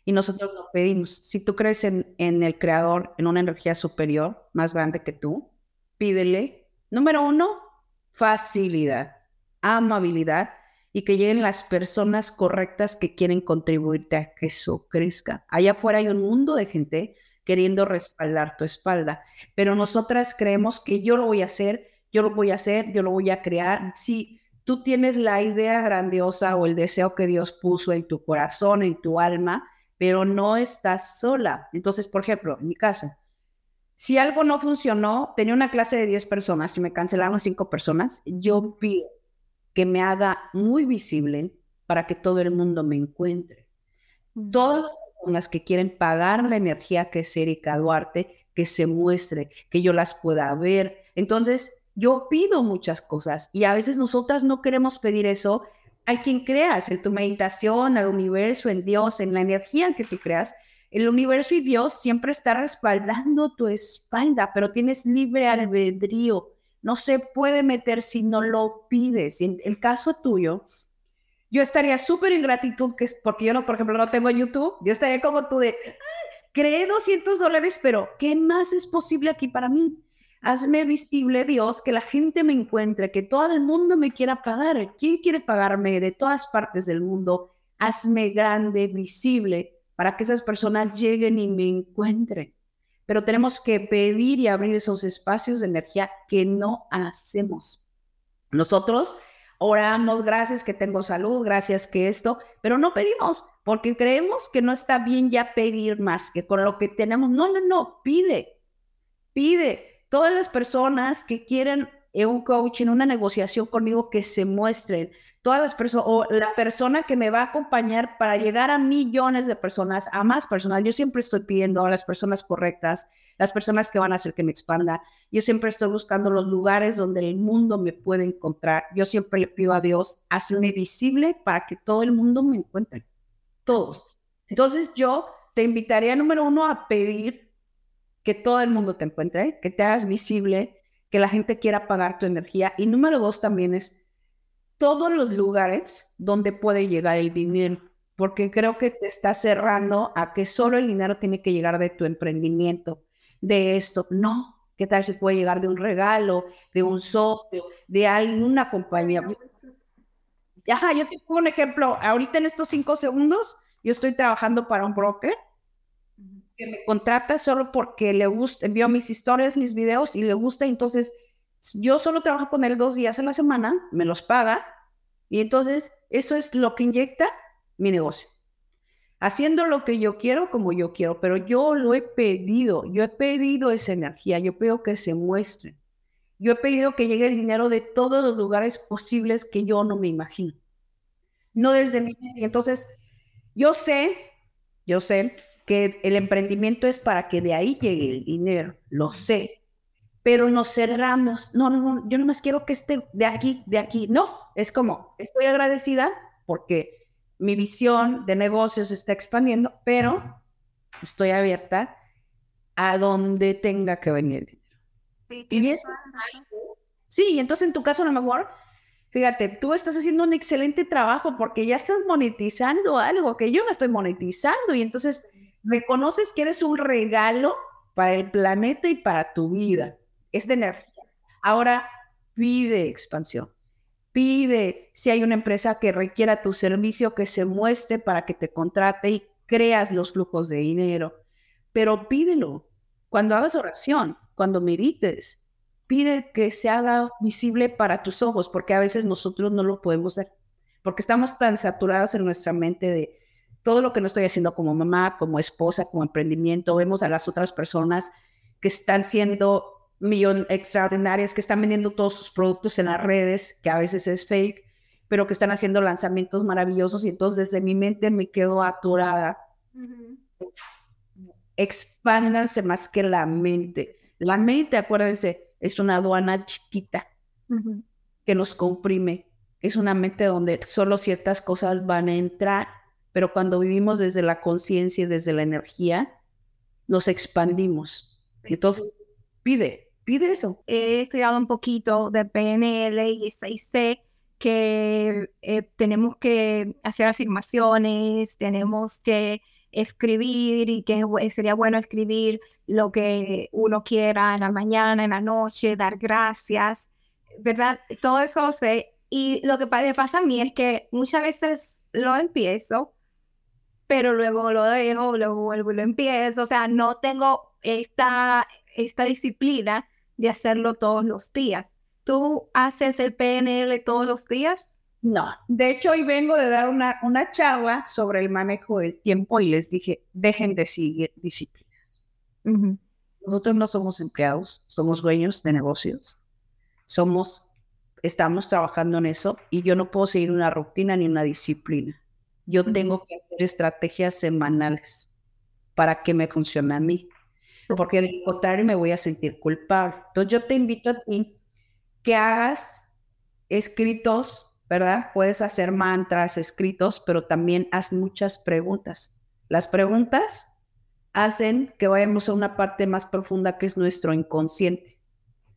Y nosotros lo pedimos. Si tú crees en, en el creador, en una energía superior, más grande que tú, pídele. Número uno, facilidad, amabilidad y que lleguen las personas correctas que quieren contribuirte a que eso crezca. Allá afuera hay un mundo de gente queriendo respaldar tu espalda. Pero nosotras creemos que yo lo voy a hacer, yo lo voy a hacer, yo lo voy a crear. Si tú tienes la idea grandiosa o el deseo que Dios puso en tu corazón, en tu alma, pero no estás sola. Entonces, por ejemplo, en mi casa, si algo no funcionó, tenía una clase de 10 personas y me cancelaron 5 personas, yo pido que me haga muy visible para que todo el mundo me encuentre. Todos las que quieren pagar la energía que es Erika Duarte, que se muestre, que yo las pueda ver. Entonces, yo pido muchas cosas y a veces nosotras no queremos pedir eso. Hay quien creas en tu meditación, al universo, en Dios, en la energía que tú creas. El universo y Dios siempre está respaldando tu espalda, pero tienes libre albedrío. No se puede meter si no lo pides. En el caso tuyo, yo estaría súper en gratitud, que porque yo no, por ejemplo, no tengo YouTube, yo estaría como tú de, ah, creé 200 dólares, pero ¿qué más es posible aquí para mí? Hazme visible, Dios, que la gente me encuentre, que todo el mundo me quiera pagar. ¿Quién quiere pagarme de todas partes del mundo? Hazme grande, visible, para que esas personas lleguen y me encuentren. Pero tenemos que pedir y abrir esos espacios de energía que no hacemos. Nosotros oramos, gracias que tengo salud, gracias que esto, pero no pedimos porque creemos que no está bien ya pedir más que con lo que tenemos. No, no, no, pide, pide. Todas las personas que quieren un coaching, una negociación conmigo, que se muestren. Todas las personas, o la persona que me va a acompañar para llegar a millones de personas, a más personas. Yo siempre estoy pidiendo a las personas correctas, las personas que van a hacer que me expanda. Yo siempre estoy buscando los lugares donde el mundo me puede encontrar. Yo siempre le pido a Dios, hazme visible para que todo el mundo me encuentre. Todos. Entonces yo te invitaría, número uno, a pedir que todo el mundo te encuentre, que te hagas visible, que la gente quiera pagar tu energía. Y número dos también es todos los lugares donde puede llegar el dinero, porque creo que te está cerrando a que solo el dinero tiene que llegar de tu emprendimiento de esto. No, ¿qué tal si puede llegar de un regalo, de un socio, de una compañía? Ajá, yo te pongo un ejemplo. Ahorita en estos cinco segundos, yo estoy trabajando para un broker que me contrata solo porque le gusta, vio mis historias, mis videos y le gusta. Entonces, yo solo trabajo con él dos días a la semana, me los paga y entonces eso es lo que inyecta mi negocio. haciendo lo que yo quiero como yo quiero, pero yo lo he pedido, yo he pedido esa energía, yo pido que se muestre. Yo he pedido que llegue el dinero de todos los lugares posibles que yo no me imagino. No desde mi Entonces, yo sé, yo sé que el emprendimiento es para que de ahí llegue el dinero, lo sé, pero nos cerramos. No, no, no, yo no más quiero que esté de aquí, de aquí. No, es como, estoy agradecida porque mi visión de negocios está expandiendo, pero estoy abierta a donde tenga que venir Sí, y eso, sí, entonces en tu caso a lo mejor, fíjate, tú estás haciendo un excelente trabajo porque ya estás monetizando algo que yo no estoy monetizando y entonces reconoces que eres un regalo para el planeta y para tu vida. Es de energía. Ahora pide expansión. Pide si hay una empresa que requiera tu servicio que se muestre para que te contrate y creas los flujos de dinero. Pero pídelo. Cuando hagas oración, cuando medites, pide que se haga visible para tus ojos, porque a veces nosotros no lo podemos ver, porque estamos tan saturados en nuestra mente de todo lo que no estoy haciendo como mamá, como esposa, como emprendimiento, vemos a las otras personas que están siendo millón extraordinarias, que están vendiendo todos sus productos en las redes, que a veces es fake, pero que están haciendo lanzamientos maravillosos y entonces desde mi mente me quedo atorada. Expándanse más que la mente. La mente, acuérdense, es una aduana chiquita que nos comprime. Es una mente donde solo ciertas cosas van a entrar pero cuando vivimos desde la conciencia y desde la energía, nos expandimos. Entonces, pide, pide eso. He estudiado un poquito de PNL y sé que eh, tenemos que hacer afirmaciones, tenemos que escribir y que sería bueno escribir lo que uno quiera en la mañana, en la noche, dar gracias, ¿verdad? Todo eso sé. Y lo que me pasa a mí es que muchas veces lo empiezo pero luego lo dejo, luego vuelvo y lo empiezo. O sea, no tengo esta, esta disciplina de hacerlo todos los días. ¿Tú haces el PNL todos los días? No, de hecho hoy vengo de dar una, una charla sobre el manejo del tiempo y les dije, dejen de seguir disciplinas. Nosotros no somos empleados, somos dueños de negocios, somos, estamos trabajando en eso y yo no puedo seguir una rutina ni una disciplina. Yo tengo que hacer estrategias semanales para que me funcione a mí, porque de contrario me voy a sentir culpable. Entonces yo te invito a ti que hagas escritos, ¿verdad? Puedes hacer mantras escritos, pero también haz muchas preguntas. Las preguntas hacen que vayamos a una parte más profunda que es nuestro inconsciente.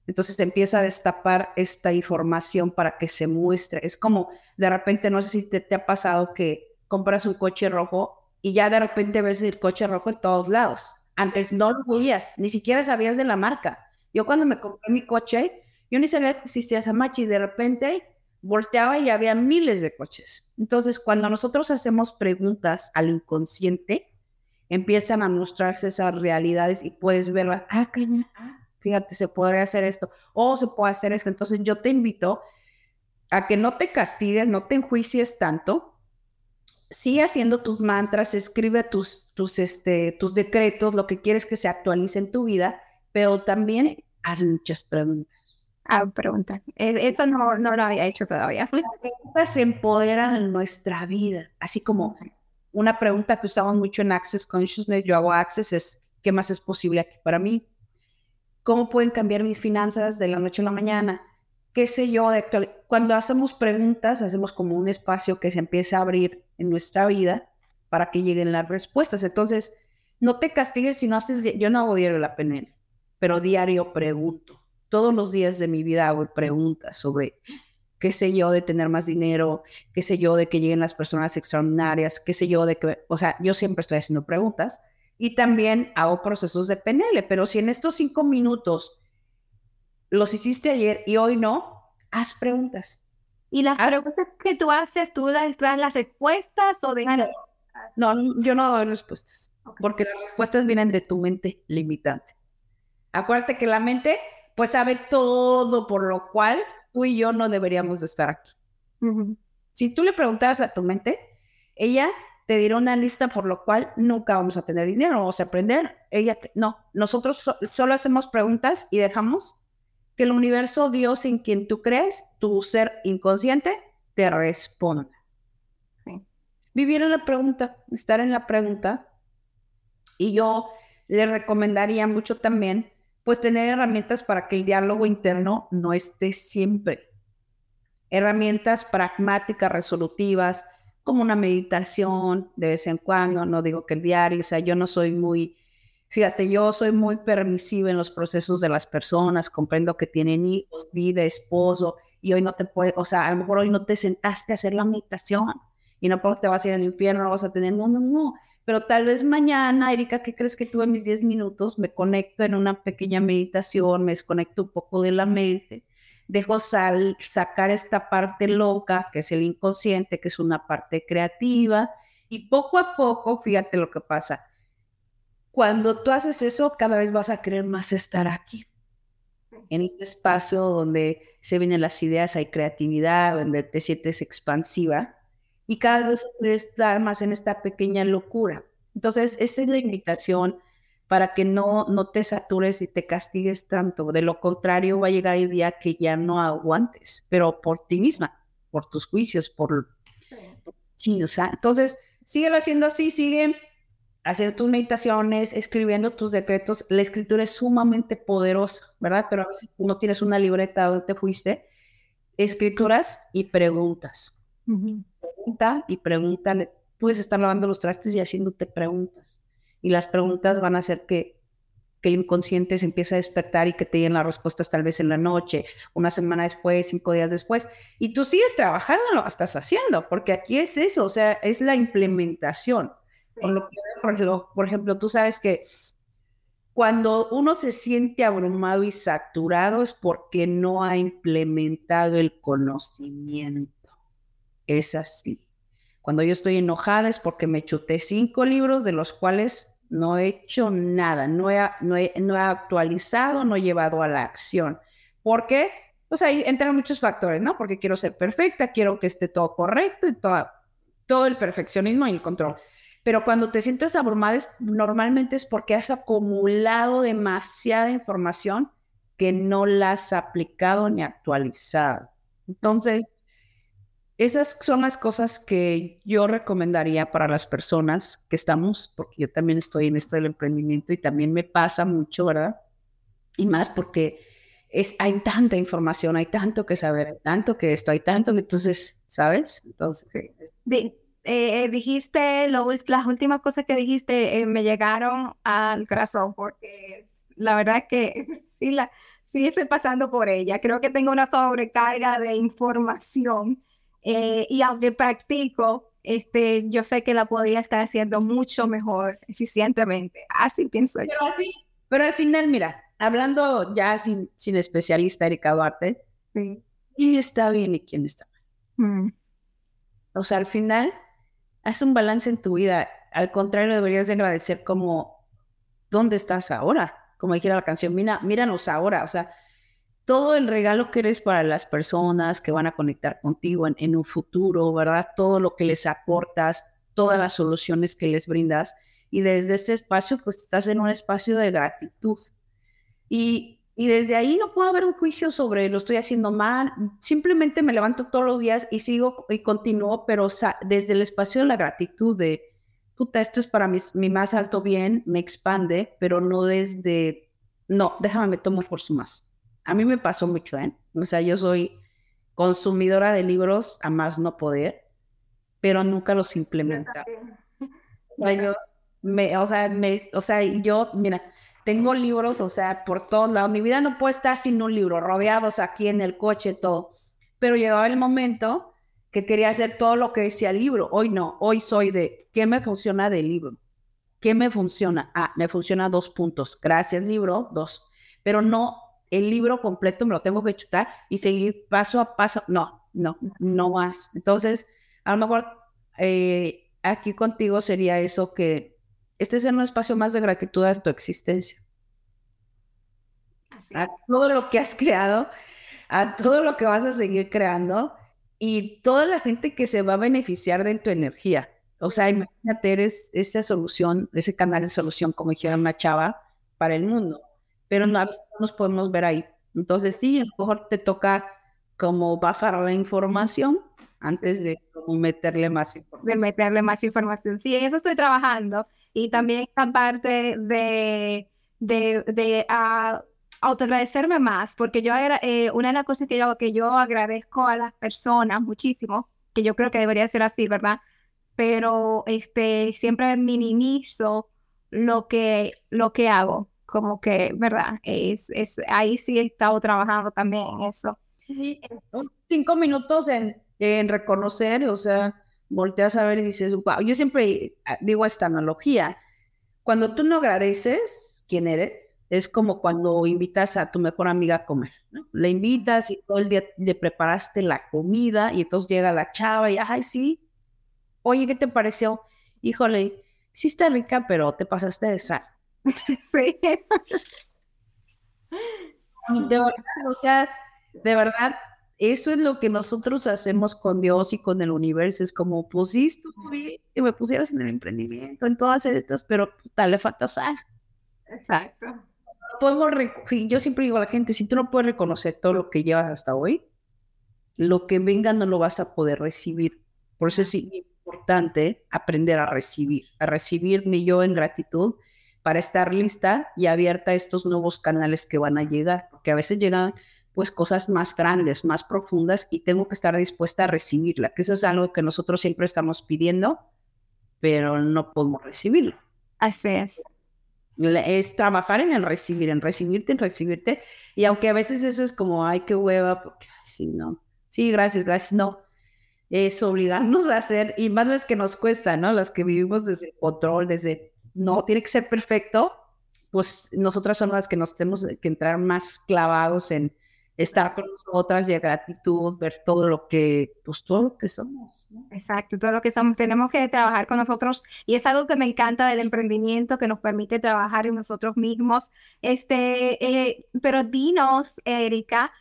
Entonces empieza a destapar esta información para que se muestre. Es como de repente, no sé si te ha pasado que compras un coche rojo y ya de repente ves el coche rojo en todos lados. Antes no lo veías, ni siquiera sabías de la marca. Yo cuando me compré mi coche, yo ni sabía que existía Samachi y de repente volteaba y había miles de coches. Entonces, cuando nosotros hacemos preguntas al inconsciente, empiezan a mostrarse esas realidades y puedes ver, ah, ah, fíjate, se podría hacer esto, o se puede hacer esto. Entonces, yo te invito a que no te castigues, no te enjuicies tanto, sigue haciendo tus mantras, escribe tus, tus, este, tus decretos, lo que quieres que se actualice en tu vida, pero también haz muchas preguntas. Ah, pregunta. E, eso no, no lo había hecho todavía. Las preguntas se empoderan en nuestra vida, así como una pregunta que usamos mucho en Access Consciousness, yo hago Access, es ¿qué más es posible aquí para mí? ¿Cómo pueden cambiar mis finanzas de la noche a la mañana? ¿Qué sé yo? cuando hacemos preguntas, hacemos como un espacio que se empieza a abrir en nuestra vida para que lleguen las respuestas. Entonces, no te castigues si no haces, yo no hago diario la PNL, pero diario pregunto. Todos los días de mi vida hago preguntas sobre qué sé yo de tener más dinero, qué sé yo de que lleguen las personas extraordinarias, qué sé yo de que, o sea, yo siempre estoy haciendo preguntas y también hago procesos de PNL, pero si en estos cinco minutos los hiciste ayer y hoy no, haz preguntas. Y las ah. preguntas que tú haces, ¿tú las das las respuestas o de... No, yo no doy respuestas, porque las respuestas vienen de tu mente limitante. Acuérdate que la mente pues sabe todo, por lo cual tú y yo no deberíamos de estar aquí. Si tú le preguntaras a tu mente, ella te dirá una lista por lo cual nunca vamos a tener dinero, vamos a aprender. Ella, no, nosotros solo hacemos preguntas y dejamos que el universo, Dios en quien tú crees, tu ser inconsciente, te responda. Vivir en la pregunta, estar en la pregunta. Y yo le recomendaría mucho también, pues tener herramientas para que el diálogo interno no esté siempre. Herramientas pragmáticas, resolutivas, como una meditación de vez en cuando, no digo que el diario, o sea, yo no soy muy, fíjate, yo soy muy permisiva en los procesos de las personas, comprendo que tienen hijos, vida, esposo, y hoy no te puede, o sea, a lo mejor hoy no te sentaste a hacer la meditación y no porque te vas a ir al infierno, no vas a tener, no, no, no, pero tal vez mañana, Erika, ¿qué crees que tuve mis 10 minutos? Me conecto en una pequeña meditación, me desconecto un poco de la mente dejo sal, sacar esta parte loca, que es el inconsciente, que es una parte creativa, y poco a poco, fíjate lo que pasa. Cuando tú haces eso, cada vez vas a querer más estar aquí, en este espacio donde se vienen las ideas, hay creatividad, donde te sientes expansiva, y cada vez quieres estar más en esta pequeña locura. Entonces, esa es la invitación para que no, no te satures y te castigues tanto. De lo contrario, va a llegar el día que ya no aguantes, pero por ti misma, por tus juicios, por... Sí. o sea, entonces, sigue haciendo así, sigue haciendo tus meditaciones, escribiendo tus decretos. La escritura es sumamente poderosa, ¿verdad? Pero a veces no tienes una libreta donde te fuiste. Escrituras y preguntas. Pregunta y pregúntale. Puedes estar lavando los trastes y haciéndote preguntas y las preguntas van a hacer que, que el inconsciente se empiece a despertar y que te den las respuestas tal vez en la noche, una semana después, cinco días después, y tú sigues trabajando, lo estás haciendo, porque aquí es eso, o sea, es la implementación. Por, lo que, por, ejemplo, por ejemplo, tú sabes que cuando uno se siente abrumado y saturado es porque no ha implementado el conocimiento. Es así. Cuando yo estoy enojada es porque me chuté cinco libros de los cuales no he hecho nada, no he, no he, no he actualizado, no he llevado a la acción. ¿Por qué? Pues ahí entran muchos factores, ¿no? Porque quiero ser perfecta, quiero que esté todo correcto y todo, todo el perfeccionismo y el control. Pero cuando te sientes abrumada, normalmente es porque has acumulado demasiada información que no la has aplicado ni actualizado. Entonces, esas son las cosas que yo recomendaría para las personas que estamos, porque yo también estoy en esto del emprendimiento y también me pasa mucho, ¿verdad? Y más porque es, hay tanta información, hay tanto que saber, hay tanto que esto, hay tanto que entonces, ¿sabes? Entonces, eh, dijiste, lo, las últimas cosas que dijiste eh, me llegaron al corazón porque la verdad que sí, la, sí estoy pasando por ella. Creo que tengo una sobrecarga de información eh, y aunque practico, este, yo sé que la podría estar haciendo mucho mejor, eficientemente. Así pienso yo. Pero, al final, mira, hablando ya sin, sin especialista, Erika Duarte, sí. ¿quién está bien y quién está mal? Mm. O sea, al final, haz un balance en tu vida. Al contrario, deberías de agradecer como, ¿dónde estás ahora? Como dijera la canción, mira, míranos ahora. O sea, todo el regalo que eres para las personas que van a conectar contigo en, un futuro, ¿verdad? Todo lo que les aportas, todas las soluciones que les brindas. Y desde ese espacio, pues estás en un espacio de gratitud. Y, y desde ahí no puedo haber un juicio sobre lo estoy haciendo mal. Simplemente me levanto todos los días y sigo y continúo, pero desde el espacio de la gratitud de, puta, esto es para mi, mi más alto bien, me expande, pero no desde, no, déjame me tomo por su más a mí me pasó mucho, ¿eh? O sea, yo soy consumidora de libros a más no poder, pero nunca los implementa. O sea, yo, me, o sea, me, o sea, yo, mira, tengo libros, o sea, por todos lados. Mi vida no puede estar sin un libro, rodeados aquí en el coche, todo. Pero llegaba el momento que quería hacer todo lo que decía el libro. Hoy no, hoy soy de, ¿qué me funciona del libro? ¿Qué me funciona? Ah, me funciona dos puntos. Gracias, libro, dos. Pero no el libro completo me lo tengo que chutar y seguir paso a paso. No, no, no más. Entonces, a lo mejor eh, aquí contigo sería eso que este sea un espacio más de gratitud a tu existencia. a todo lo que has creado, a todo lo que vas a seguir creando y toda la gente que se va a beneficiar de tu energía. O sea, imagínate, eres esa solución, ese canal de solución, como dijera una chava, para el mundo. Pero no, a veces no nos podemos ver ahí. Entonces, sí, a lo mejor te toca como bajar la información antes de meterle más información. De meterle más información. Sí, en eso estoy trabajando. Y también aparte de, de, de uh, autoagradecerme más, porque yo, eh, una de las cosas que yo que yo agradezco a las personas muchísimo, que yo creo que debería ser así, ¿verdad? Pero este, siempre minimizo lo que, lo que hago, como que, ¿verdad? Es, es, ahí sí he estado trabajando también en eso. cinco minutos en, en reconocer, o sea, volteas a ver y dices, wow, yo siempre ah, digo esta analogía, cuando tú no agradeces quién eres, es como cuando invitas a tu mejor amiga a comer, ¿no? Le invitas y todo el día le preparaste la comida y entonces llega la chava y, ay, sí, oye, ¿qué te pareció? Híjole, sí está rica, pero te pasaste de sal. Sí. De verdad, o sea, de verdad, eso es lo que nosotros hacemos con Dios y con el universo. Es como, pues sí, que me pusieras en el emprendimiento, en todas estas, pero puta, le falta sal. Exacto. Podemos, yo siempre digo a la gente, si tú no puedes reconocer todo lo que llevas hasta hoy, lo que venga no lo vas a poder recibir. Por eso es importante aprender a recibir, a recibirme yo en gratitud para estar lista y abierta a estos nuevos canales que van a llegar, porque a veces llegan pues cosas más grandes, más profundas y tengo que estar dispuesta a recibirla, que eso es algo que nosotros siempre estamos pidiendo, pero no podemos recibirlo. Así es. Es trabajar en el recibir, en recibirte, en recibirte. Y aunque a veces eso es como, ay, qué hueva, porque, sí, no. Sí, gracias, gracias, no. Es obligarnos a hacer, y más las que nos cuesta, ¿no? Las que vivimos desde el control, desde, no, tiene que ser perfecto, pues nosotras somos las que nos tenemos que entrar más clavados en, estar con nosotras y a gratitud, ver todo lo que, pues todo lo que somos. Exacto, todo lo que somos. Tenemos que trabajar con nosotros y es algo que me encanta del emprendimiento que nos permite trabajar en nosotros mismos. Este, eh, pero dinos, Erika,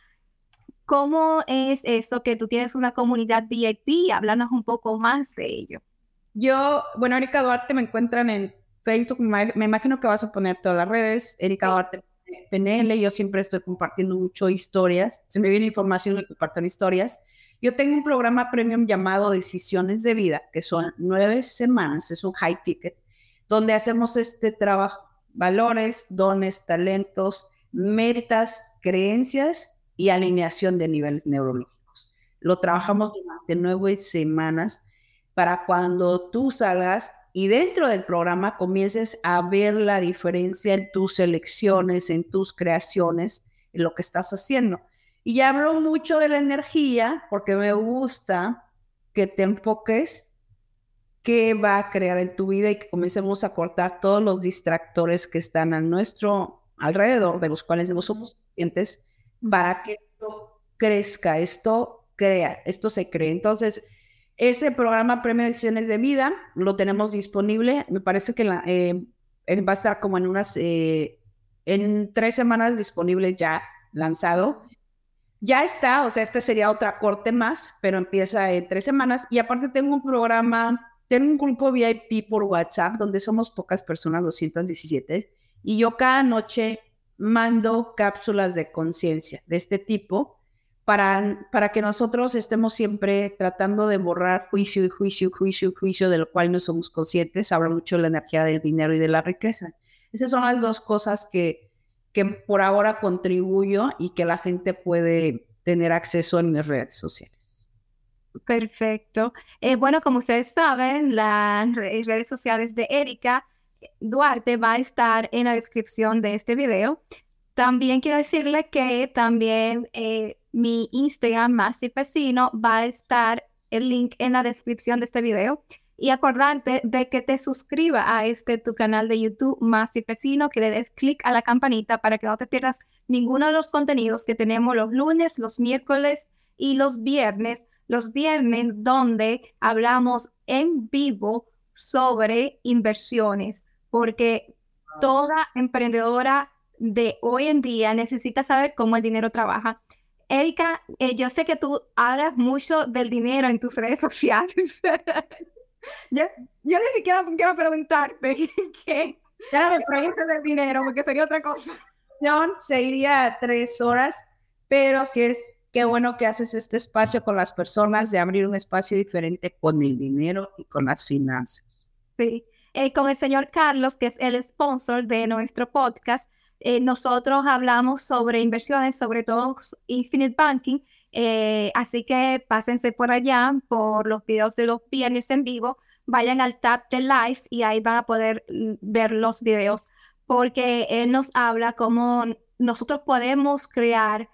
¿cómo es eso que tú tienes una comunidad VIP? Háblanos un poco más de ello. Yo, bueno, Erika Duarte me encuentran en Facebook, me imagino que vas a poner todas las redes, Erika Duarte PNL, yo siempre estoy compartiendo mucho historias, se me viene información y comparto historias. Yo tengo un programa premium llamado Decisiones de Vida, que son nueve semanas, es un high ticket, donde hacemos este trabajo, valores, dones, talentos, metas, creencias y alineación de niveles neurológicos. Lo trabajamos durante nueve semanas para cuando tú salgas y dentro del programa comiences a ver la diferencia en tus elecciones, en tus creaciones, en lo que estás haciendo. Y ya hablo mucho de la energía porque me gusta que te enfoques qué va a crear en tu vida y que comencemos a cortar todos los distractores que están a nuestro alrededor, de los cuales no somos conscientes, para que esto crezca, esto crea, esto se cree. Entonces, ese programa Premio Ediciones de Vida lo tenemos disponible. Me parece que eh, va a estar como en unas, eh, en tres semanas disponible ya lanzado. Ya está, o sea, este sería otra corte más, pero empieza en tres semanas. Y aparte tengo un programa, tengo un grupo VIP por WhatsApp donde somos pocas personas, 217, y yo cada noche mando cápsulas de conciencia de este tipo para, para que nosotros estemos siempre tratando de borrar juicio y juicio, juicio, juicio, de lo cual no somos conscientes. Habla mucho la energía del dinero y de la riqueza. Esas son las dos cosas que, que por ahora contribuyo y que la gente puede tener acceso en mis redes sociales. Perfecto. Eh, bueno, como ustedes saben, las redes sociales de Erika Duarte va a estar en la descripción de este video. También quiero decirle que también eh, mi Instagram, más Vecino, va a estar el link en la descripción de este video. Y acordarte de que te suscribas a este tu canal de YouTube, Más Vecino, que le des clic a la campanita para que no te pierdas ninguno de los contenidos que tenemos los lunes, los miércoles y los viernes. Los viernes donde hablamos en vivo sobre inversiones, porque toda emprendedora de hoy en día necesita saber cómo el dinero trabaja. Erika, eh, yo sé que tú hablas mucho del dinero en tus redes sociales. yo, yo ni siquiera quiero preguntarte qué. Ya no me preguntes del dinero, porque sería otra cosa. Se iría tres horas, pero si es qué bueno que haces este espacio con las personas, de abrir un espacio diferente con el dinero y con las finanzas. Sí, eh, con el señor Carlos, que es el sponsor de nuestro podcast, eh, nosotros hablamos sobre inversiones, sobre todo Infinite Banking, eh, así que pásense por allá por los videos de los viernes en vivo, vayan al tab de live y ahí van a poder mm, ver los videos, porque él nos habla cómo nosotros podemos crear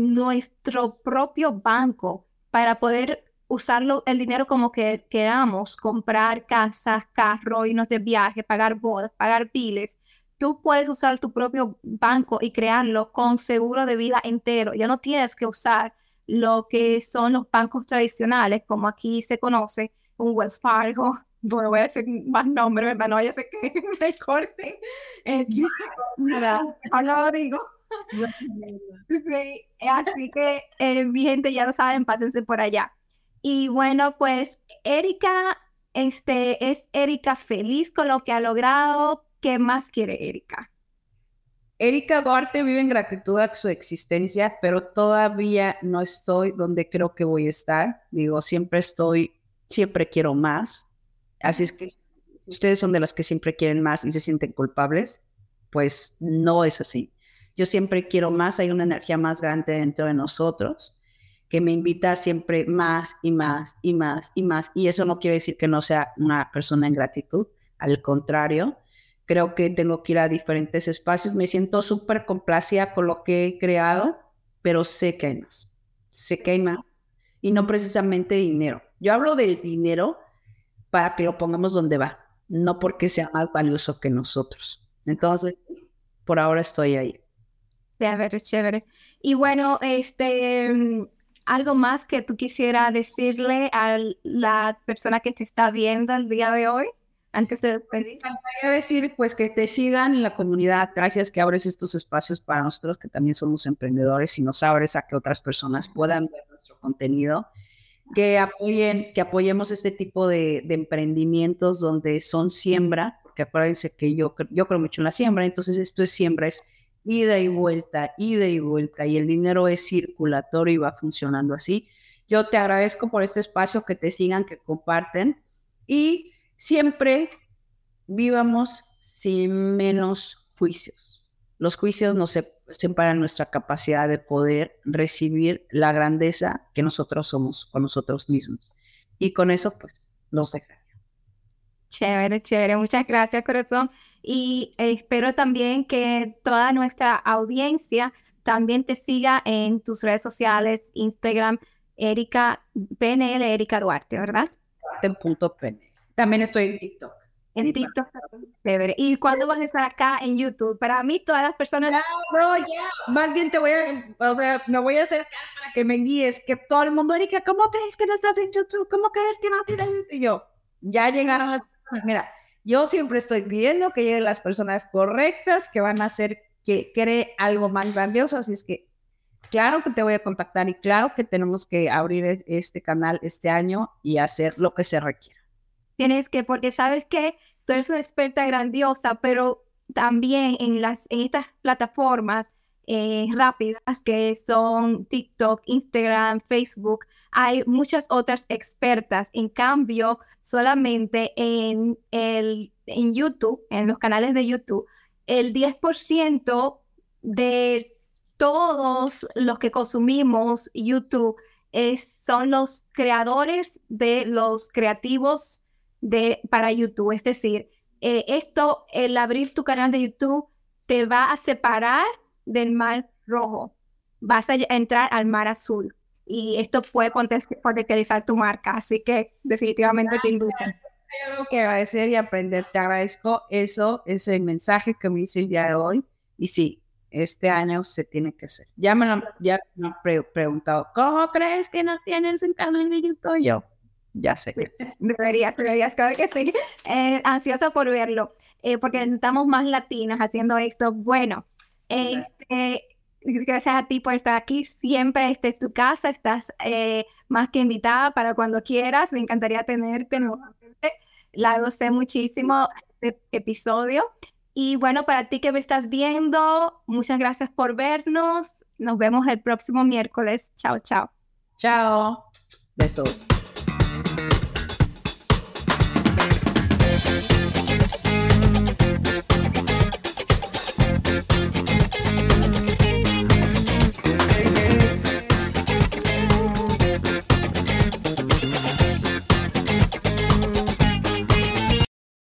nuestro propio banco para poder usarlo el dinero como que queramos, comprar casas, carros, irnos de viaje, pagar bodas, pagar biles. Tú puedes usar tu propio banco y crearlo con seguro de vida entero. Ya no tienes que usar lo que son los bancos tradicionales, como aquí se conoce, un Wells Fargo. Bueno, voy a decir más nombres, ¿verdad? No vaya a ser que me corten. Eh, lo digo. así que eh, mi gente ya lo saben, pásense por allá. Y bueno, pues Erika, este es Erika feliz con lo que ha logrado. ¿Qué más quiere Erika? Erika Duarte vive en gratitud a su existencia, pero todavía no estoy donde creo que voy a estar. Digo, siempre estoy, siempre quiero más. Así es que ustedes son de las que siempre quieren más y se sienten culpables, pues no es así. Yo siempre quiero más, hay una energía más grande dentro de nosotros que me invita siempre más y más y más y más. Y eso no quiere decir que no sea una persona en gratitud, al contrario, creo que tengo que ir a diferentes espacios. Me siento súper complacida con lo que he creado, pero sé que hay más, sé que hay más. Y no precisamente dinero. Yo hablo del dinero para que lo pongamos donde va, no porque sea más valioso que nosotros. Entonces, por ahora estoy ahí. Chévere, chévere. Y bueno, este, algo más que tú quisieras decirle a la persona que te está viendo el día de hoy antes de despedir. Me decir pues que te sigan en la comunidad. Gracias que abres estos espacios para nosotros que también somos emprendedores y nos abres a que otras personas puedan ver nuestro contenido. Que apoyen, que apoyemos este tipo de, de emprendimientos donde son siembra, porque acuérdense que yo, yo creo mucho en la siembra, entonces esto es siembra, es ida y vuelta, ida y vuelta, y el dinero es circulatorio y va funcionando así. Yo te agradezco por este espacio, que te sigan, que comparten y siempre vivamos sin menos juicios. Los juicios nos separan nuestra capacidad de poder recibir la grandeza que nosotros somos con nosotros mismos. Y con eso, pues, nos dejaría. Chévere, chévere. Muchas gracias, corazón y espero también que toda nuestra audiencia también te siga en tus redes sociales, Instagram, Erika PNL, Erika Duarte, ¿verdad? También estoy en TikTok. En TikTok, chévere. ¿Y cuándo vas a estar acá en YouTube? Para mí, todas las personas. no, ya. Más bien te voy a, o sea, me voy a acercar para que me guíes. Que todo el mundo, Erika, ¿cómo crees que no estás en YouTube? ¿Cómo crees que no tienes? Y yo, ya llegaron las. Mira, yo siempre estoy pidiendo que lleguen las personas correctas que van a hacer que cree algo más grandioso. Así es que, claro que te voy a contactar y claro que tenemos que abrir este canal este año y hacer lo que se requiera. Tienes que, porque sabes que tú eres una experta grandiosa, pero también en, las, en estas plataformas eh, rápidas que son TikTok, Instagram, Facebook. Hay muchas otras expertas. En cambio, solamente en, el, en YouTube, en los canales de YouTube, el 10% de todos los que consumimos YouTube es, son los creadores de los creativos de, para YouTube. Es decir, eh, esto, el abrir tu canal de YouTube, te va a separar del mar rojo, vas a entrar al mar azul. Y esto puede potencializar tu marca, así que definitivamente te invito. Algo que agradecer y aprender. Te agradezco eso, ese mensaje que me hice el día de hoy. Y sí, este año se tiene que hacer. Ya me lo, han preguntado, ¿cómo crees que no tienes un canal de YouTube? Yo, ya sé. Deberías, deberías, claro que sí. Eh, ansiosa por verlo, eh, porque necesitamos más latinas haciendo esto. Bueno, este, gracias a ti por estar aquí. Siempre esta es tu casa, estás eh, más que invitada para cuando quieras. Me encantaría tenerte nuevamente. La gocé muchísimo este episodio. Y bueno, para ti que me estás viendo, muchas gracias por vernos. Nos vemos el próximo miércoles. Chao, chao. Chao. Besos.